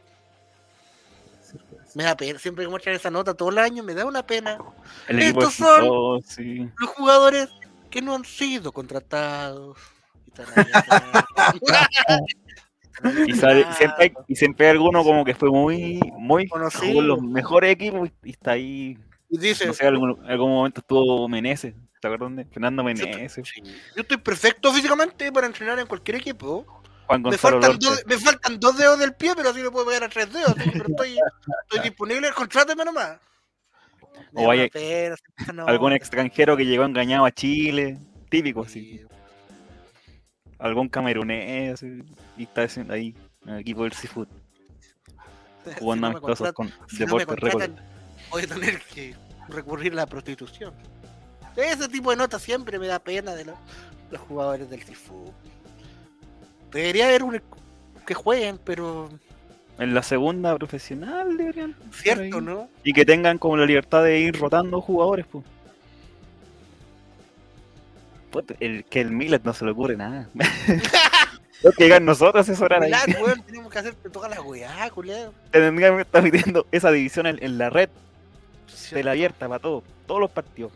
S1: Me da pena, siempre que muestran esa nota todo el año, me da una pena.
S2: El
S1: Estos son-
S2: sí.
S1: Los jugadores que no han sido contratados. Y. Están ahí
S2: Y, sale- siempre hay, y siempre hay alguno como que fue muy, muy
S1: Conocido.
S2: jugó los mejores equipos y está ahí.
S1: Dice,
S2: No sé, algún, algún momento estuvo Meneses. ¿Te acuerdas de Fernando Meneses?
S1: Sí. Yo estoy perfecto físicamente para entrenar en cualquier equipo.
S2: Juan
S1: Me faltan, dos, me faltan dos dedos del pie, pero así me puedo pegar a tres dedos. así, pero estoy, estoy disponible, contráteme nomás.
S2: O vaya-
S1: no,
S2: Algún extranjero que llegó engañado a Chile. Típico, así.
S1: Sí.
S2: Algún camerunés. así, Y está ahí en el equipo del Seafood.
S1: Si
S2: Jugando
S1: no
S2: con
S1: si no me
S2: Deportes Récord.
S1: contratan, voy a tener que recurrir a la prostitución. Ese tipo de notas siempre me da pena de los, los jugadores del Sifu. Debería haber un que jueguen, pero
S2: En la segunda profesional deberían.
S1: cierto. ¿no?
S2: Y que tengan como la libertad de ir rotando jugadores, pues. El, que el Millet no se le ocurre nada. Lo que digan nosotros asesorar ahí.
S1: Weón, tenemos que hacer todas las weá, culiado.
S2: Tendrían que estar esa división en, en la red de la abierta para todos, todos los partidos.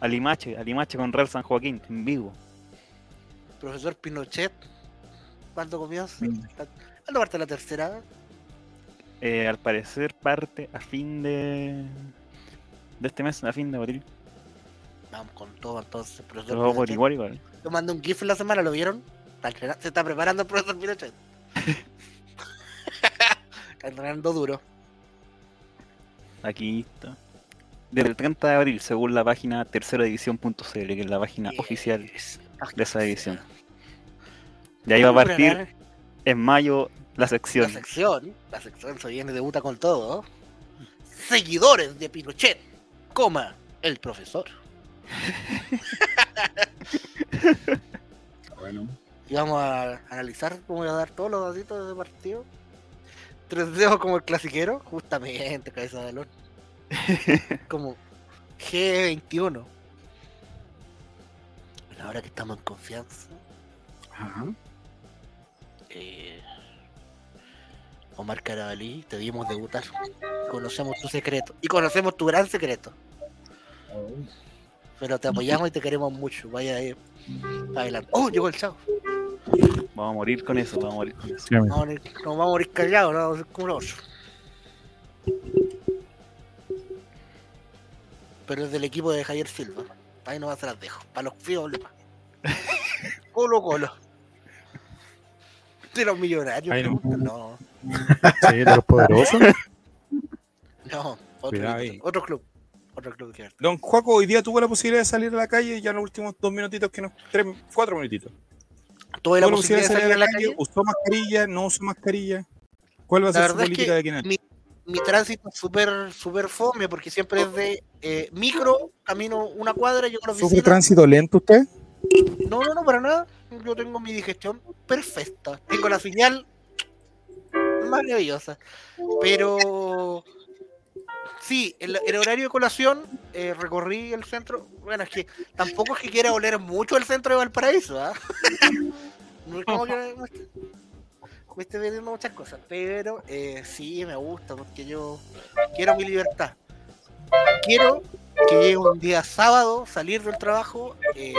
S2: Alimache, Alimache con Real San Joaquín, en vivo.
S1: Profesor Pinochet, ¿cuándo comienza?
S4: Mm.
S1: ¿Cuándo parte la tercera?
S2: Eh, al parecer parte a fin de. de este mes, a fin de abril.
S1: Vamos con todo entonces, profesor
S2: Pero por
S1: Pinochet.
S2: igual, igual.
S1: Yo mandé un GIF en la semana, ¿lo vieron? Se está preparando el profesor Pinochet. está entrenando duro.
S2: Aquí está. Desde el 30 de abril, según la página terceradivisión.cl, que es la página oficial
S1: Yes.
S2: de esa división. De ahí va a partir en mayo la
S1: La
S2: sección.
S1: sección, la sección se viene, debuta con todo. Seguidores de Pinochet, coma, el profesor.
S4: Bueno.
S1: Y vamos a analizar, vamos a dar todos los datitos de ese partido. Tres dedos como el clasiquero, justamente, cabeza de balón. como G21. Bueno, ahora que estamos en confianza,
S4: Ajá.
S1: eh, Omar Carabalí, te vimos debutar. Conocemos tu secreto. Y conocemos tu gran secreto. Pero te apoyamos y te queremos mucho. Vaya ahí. para adelante. ¡Oh! Llegó el chavo.
S2: Vamos a morir con eso, vamos a morir con eso.
S3: Sí.
S1: Vamos a morir- Nos vamos a morir callados, no vamos a ser como los. Pero es del equipo de Javier Silva. Ahí no se las dejo. Para los fíos, Colo Colo. De los millonarios.
S3: Ahí no.
S1: no.
S3: Sí, de los poderosos.
S1: No, otro,
S3: Cuidado
S1: otro club. Otro club que
S3: Don Juaco, hoy día tuvo la posibilidad de salir a la calle ya en los últimos dos minutitos que nos. Tres, cuatro minutitos.
S1: Tuve la posibilidad de salir a la calle.
S3: ¿Usó mascarilla? ¿No usó mascarilla? ¿Cuál va a
S1: La
S3: ser su
S1: es
S3: política
S1: que
S3: de en adelante?
S1: mi, mi tránsito es súper súper fome porque siempre es de eh, micro, camino una cuadra, la
S3: ¿Sufre
S1: oficina.
S3: tránsito lento usted?
S1: No, no, no, para nada. Yo tengo mi digestión perfecta. Tengo la señal maravillosa. Pero sí, el, el horario de colación eh, recorrí el centro. Bueno, es que tampoco es que quiera oler mucho el centro de Valparaíso, ¿ah? No es como que me me esté vendiendo muchas cosas, pero eh, sí me gusta porque yo quiero mi libertad. Quiero que llegue un día sábado, salir del trabajo, eh,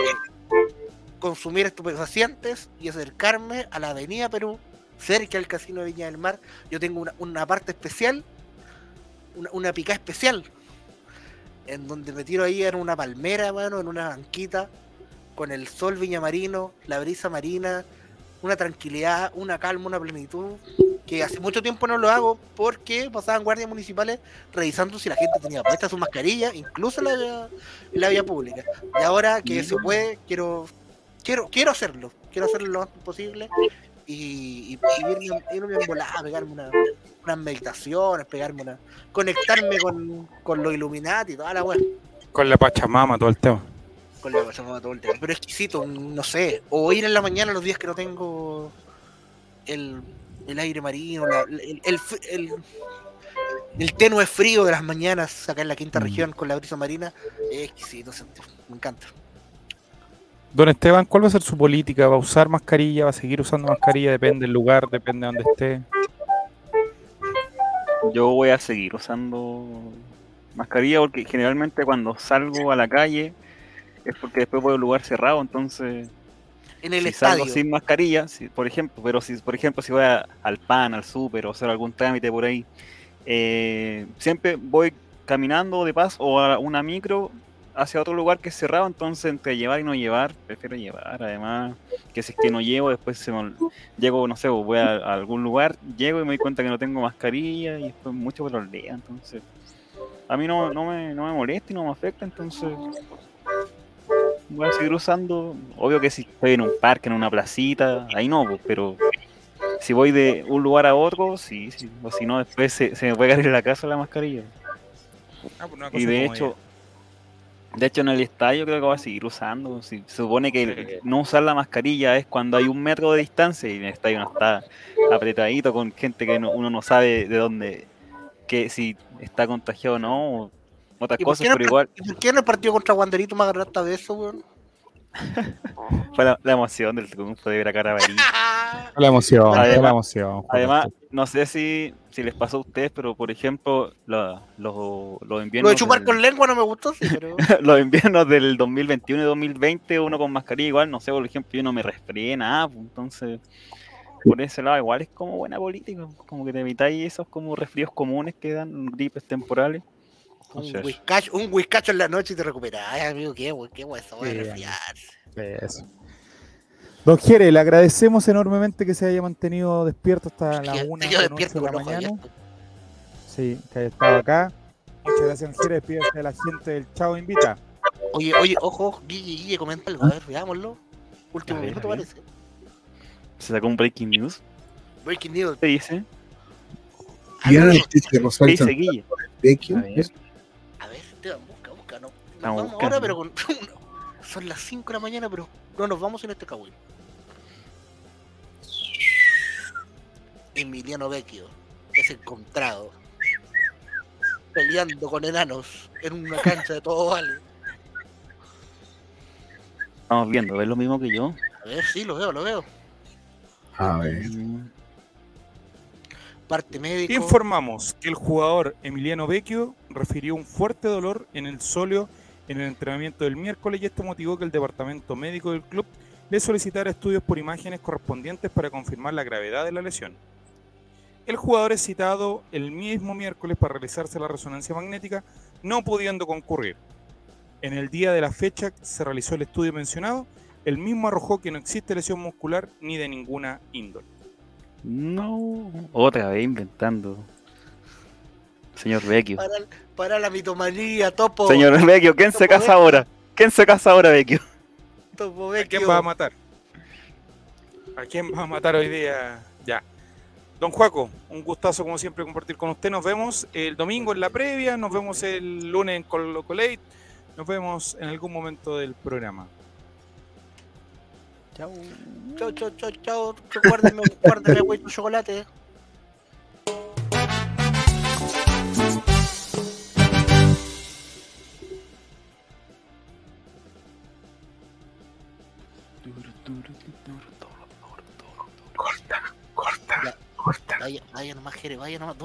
S1: consumir estupefacientes y acercarme a la Avenida Perú, cerca del Casino de Viña del Mar. Yo tengo una parte especial, una, una picada especial, en donde me tiro ahí en una palmera, mano, en una banquita, con el sol viñamarino, la brisa marina, una tranquilidad, una calma, una plenitud, que hace mucho tiempo no lo hago porque pasaban guardias municipales revisando si la gente tenía puesta su mascarilla, incluso la, la vía pública. Y ahora que se puede, quiero quiero quiero hacerlo, quiero hacerlo lo antes posible y, y, y irme, irme en volada, pegarme una, unas meditaciones, pegarme una, conectarme con, con los Illuminati y toda la web,
S3: Con la Pachamama, todo el tema.
S1: con la Pachamama todo el tema. Pero exquisito, no sé, o ir en la mañana los días que no tengo el, el aire marino, la- el, el, el, el tenue frío de las mañanas acá en la quinta
S3: Mm.
S1: región con la brisa marina, es exquisito, me encanta.
S3: Don Esteban, ¿cuál va a ser su política? ¿Va a usar mascarilla? ¿Va a seguir usando mascarilla? Depende del lugar, depende de donde esté.
S2: Yo voy a seguir usando mascarilla porque generalmente cuando salgo a la calle es porque después voy a un lugar cerrado, entonces
S1: En el
S2: si
S1: estadio.
S2: salgo sin mascarilla, si- por ejemplo, pero si por ejemplo si voy a- al pan, al súper o hacer algún trámite por ahí, eh, siempre voy caminando de paso o a una micro hacia otro lugar que es cerrado, entonces entre llevar y no llevar, prefiero llevar, además que si es que no llevo, después se me llego, no sé, voy a, a algún lugar, llego y me doy cuenta que no tengo mascarilla y después mucho problema, entonces a mí no, no, me, no me molesta y no me afecta, entonces voy a seguir usando. Obvio que si estoy en un parque, en una placita, ahí no, pues, pero si voy de un lugar a otro, sí, sí. O si no, después se, se me puede caer en la casa la mascarilla.
S3: Ah, pues una
S2: Y de hecho, De hecho, en el estadio creo que va a seguir usando. Si, se supone que el- no usar la mascarilla es cuando hay un metro de distancia y en el estadio no está apretadito con gente que no- uno no sabe de dónde, que si está contagiado o no, o otras
S1: ¿Y por,
S2: cosas,
S1: no
S2: pero igual
S1: por qué en el partido contra Wanderito me agarraste a beso, weón?
S2: Fue la, la emoción del triunfo de ver a Carabalí.
S3: La emoción,
S2: Además-
S3: la emoción.
S2: Además, no sé si, si les pasó a ustedes, pero por ejemplo, la- los, los
S1: Lo
S2: inviernos.
S1: de chupar
S2: del-
S1: con lengua no me gustó, sí, pero.
S2: los inviernos del 2021 y 2020, uno con mascarilla igual, no sé, por ejemplo, yo no me resfrié nada, pues, entonces por ese lado igual es como buena política, como que te evitáis esos como resfríos comunes que dan gripes temporales.
S1: Un whiskacho, un whiskacho en la noche y te recuperas. Ay, amigo, qué qué wey,
S3: Sí,
S1: resfriarse.
S3: Eso. Don Jere, le agradecemos enormemente que se haya mantenido despierto hasta las
S1: Te
S3: 1
S1: quedo
S3: de
S1: despierto
S3: la mañana. Sí, que haya estado acá. Muchas gracias, Jere. Despídase de la gente del Chavo Invita.
S1: Oye, oye, ojo, Guille, Guille, comenta algo, a ver, veámoslo. Último
S2: A ver,
S1: minuto
S2: a ver.
S1: parece.
S2: se sacó un breaking news.
S1: Breaking news.
S2: ¿Qué dice?
S4: Y ahora
S1: Amigo,
S4: noticia de
S2: ¿Qué dice Guille?
S4: Vecchio,
S2: A Estamos
S1: vamos
S2: buscando.
S1: ahora, pero con. Son las 5 de la mañana, pero no nos vamos en este cagüín. Emiliano Vecchio es encontrado peleando con enanos en una cancha de todo vale.
S2: Estamos viendo, ¿ves lo mismo que yo?
S1: A ver, sí, lo veo, lo veo.
S4: A ver.
S1: Parte médico.
S3: Informamos que el jugador Emiliano Vecchio refirió un fuerte dolor en el sóleo en el entrenamiento del miércoles y esto motivó que el departamento médico del club le solicitara estudios por imágenes correspondientes para confirmar la gravedad de la lesión. El jugador es citado el mismo miércoles para realizarse la resonancia magnética, no pudiendo concurrir. En el día de la fecha se realizó el estudio mencionado, el mismo arrojó que no existe lesión muscular ni de ninguna índole.
S2: No, otra vez inventando. Señor Vecchio.
S1: Para, para la mitomanía, topo.
S2: Señor Vecchio, ¿quién se
S1: Topo
S2: casa
S1: Vecchio.
S2: ahora? ¿Quién se casa ahora, Vecchio?
S1: Topo
S3: ¿A
S1: Vecchio.
S3: quién va a matar? ¿A quién va a matar hoy día? Ya. Don Juaco, un gustazo como siempre compartir con usted. Nos vemos el domingo en la previa, nos vemos el lunes en Colo Colate, nos vemos en algún momento del programa.
S2: Chao.
S1: Chau, chau, chau, chau. Guárdeme, guárdeme, güey, tu chocolate. Vaya, vaya nomás, Jere, vaya nomás.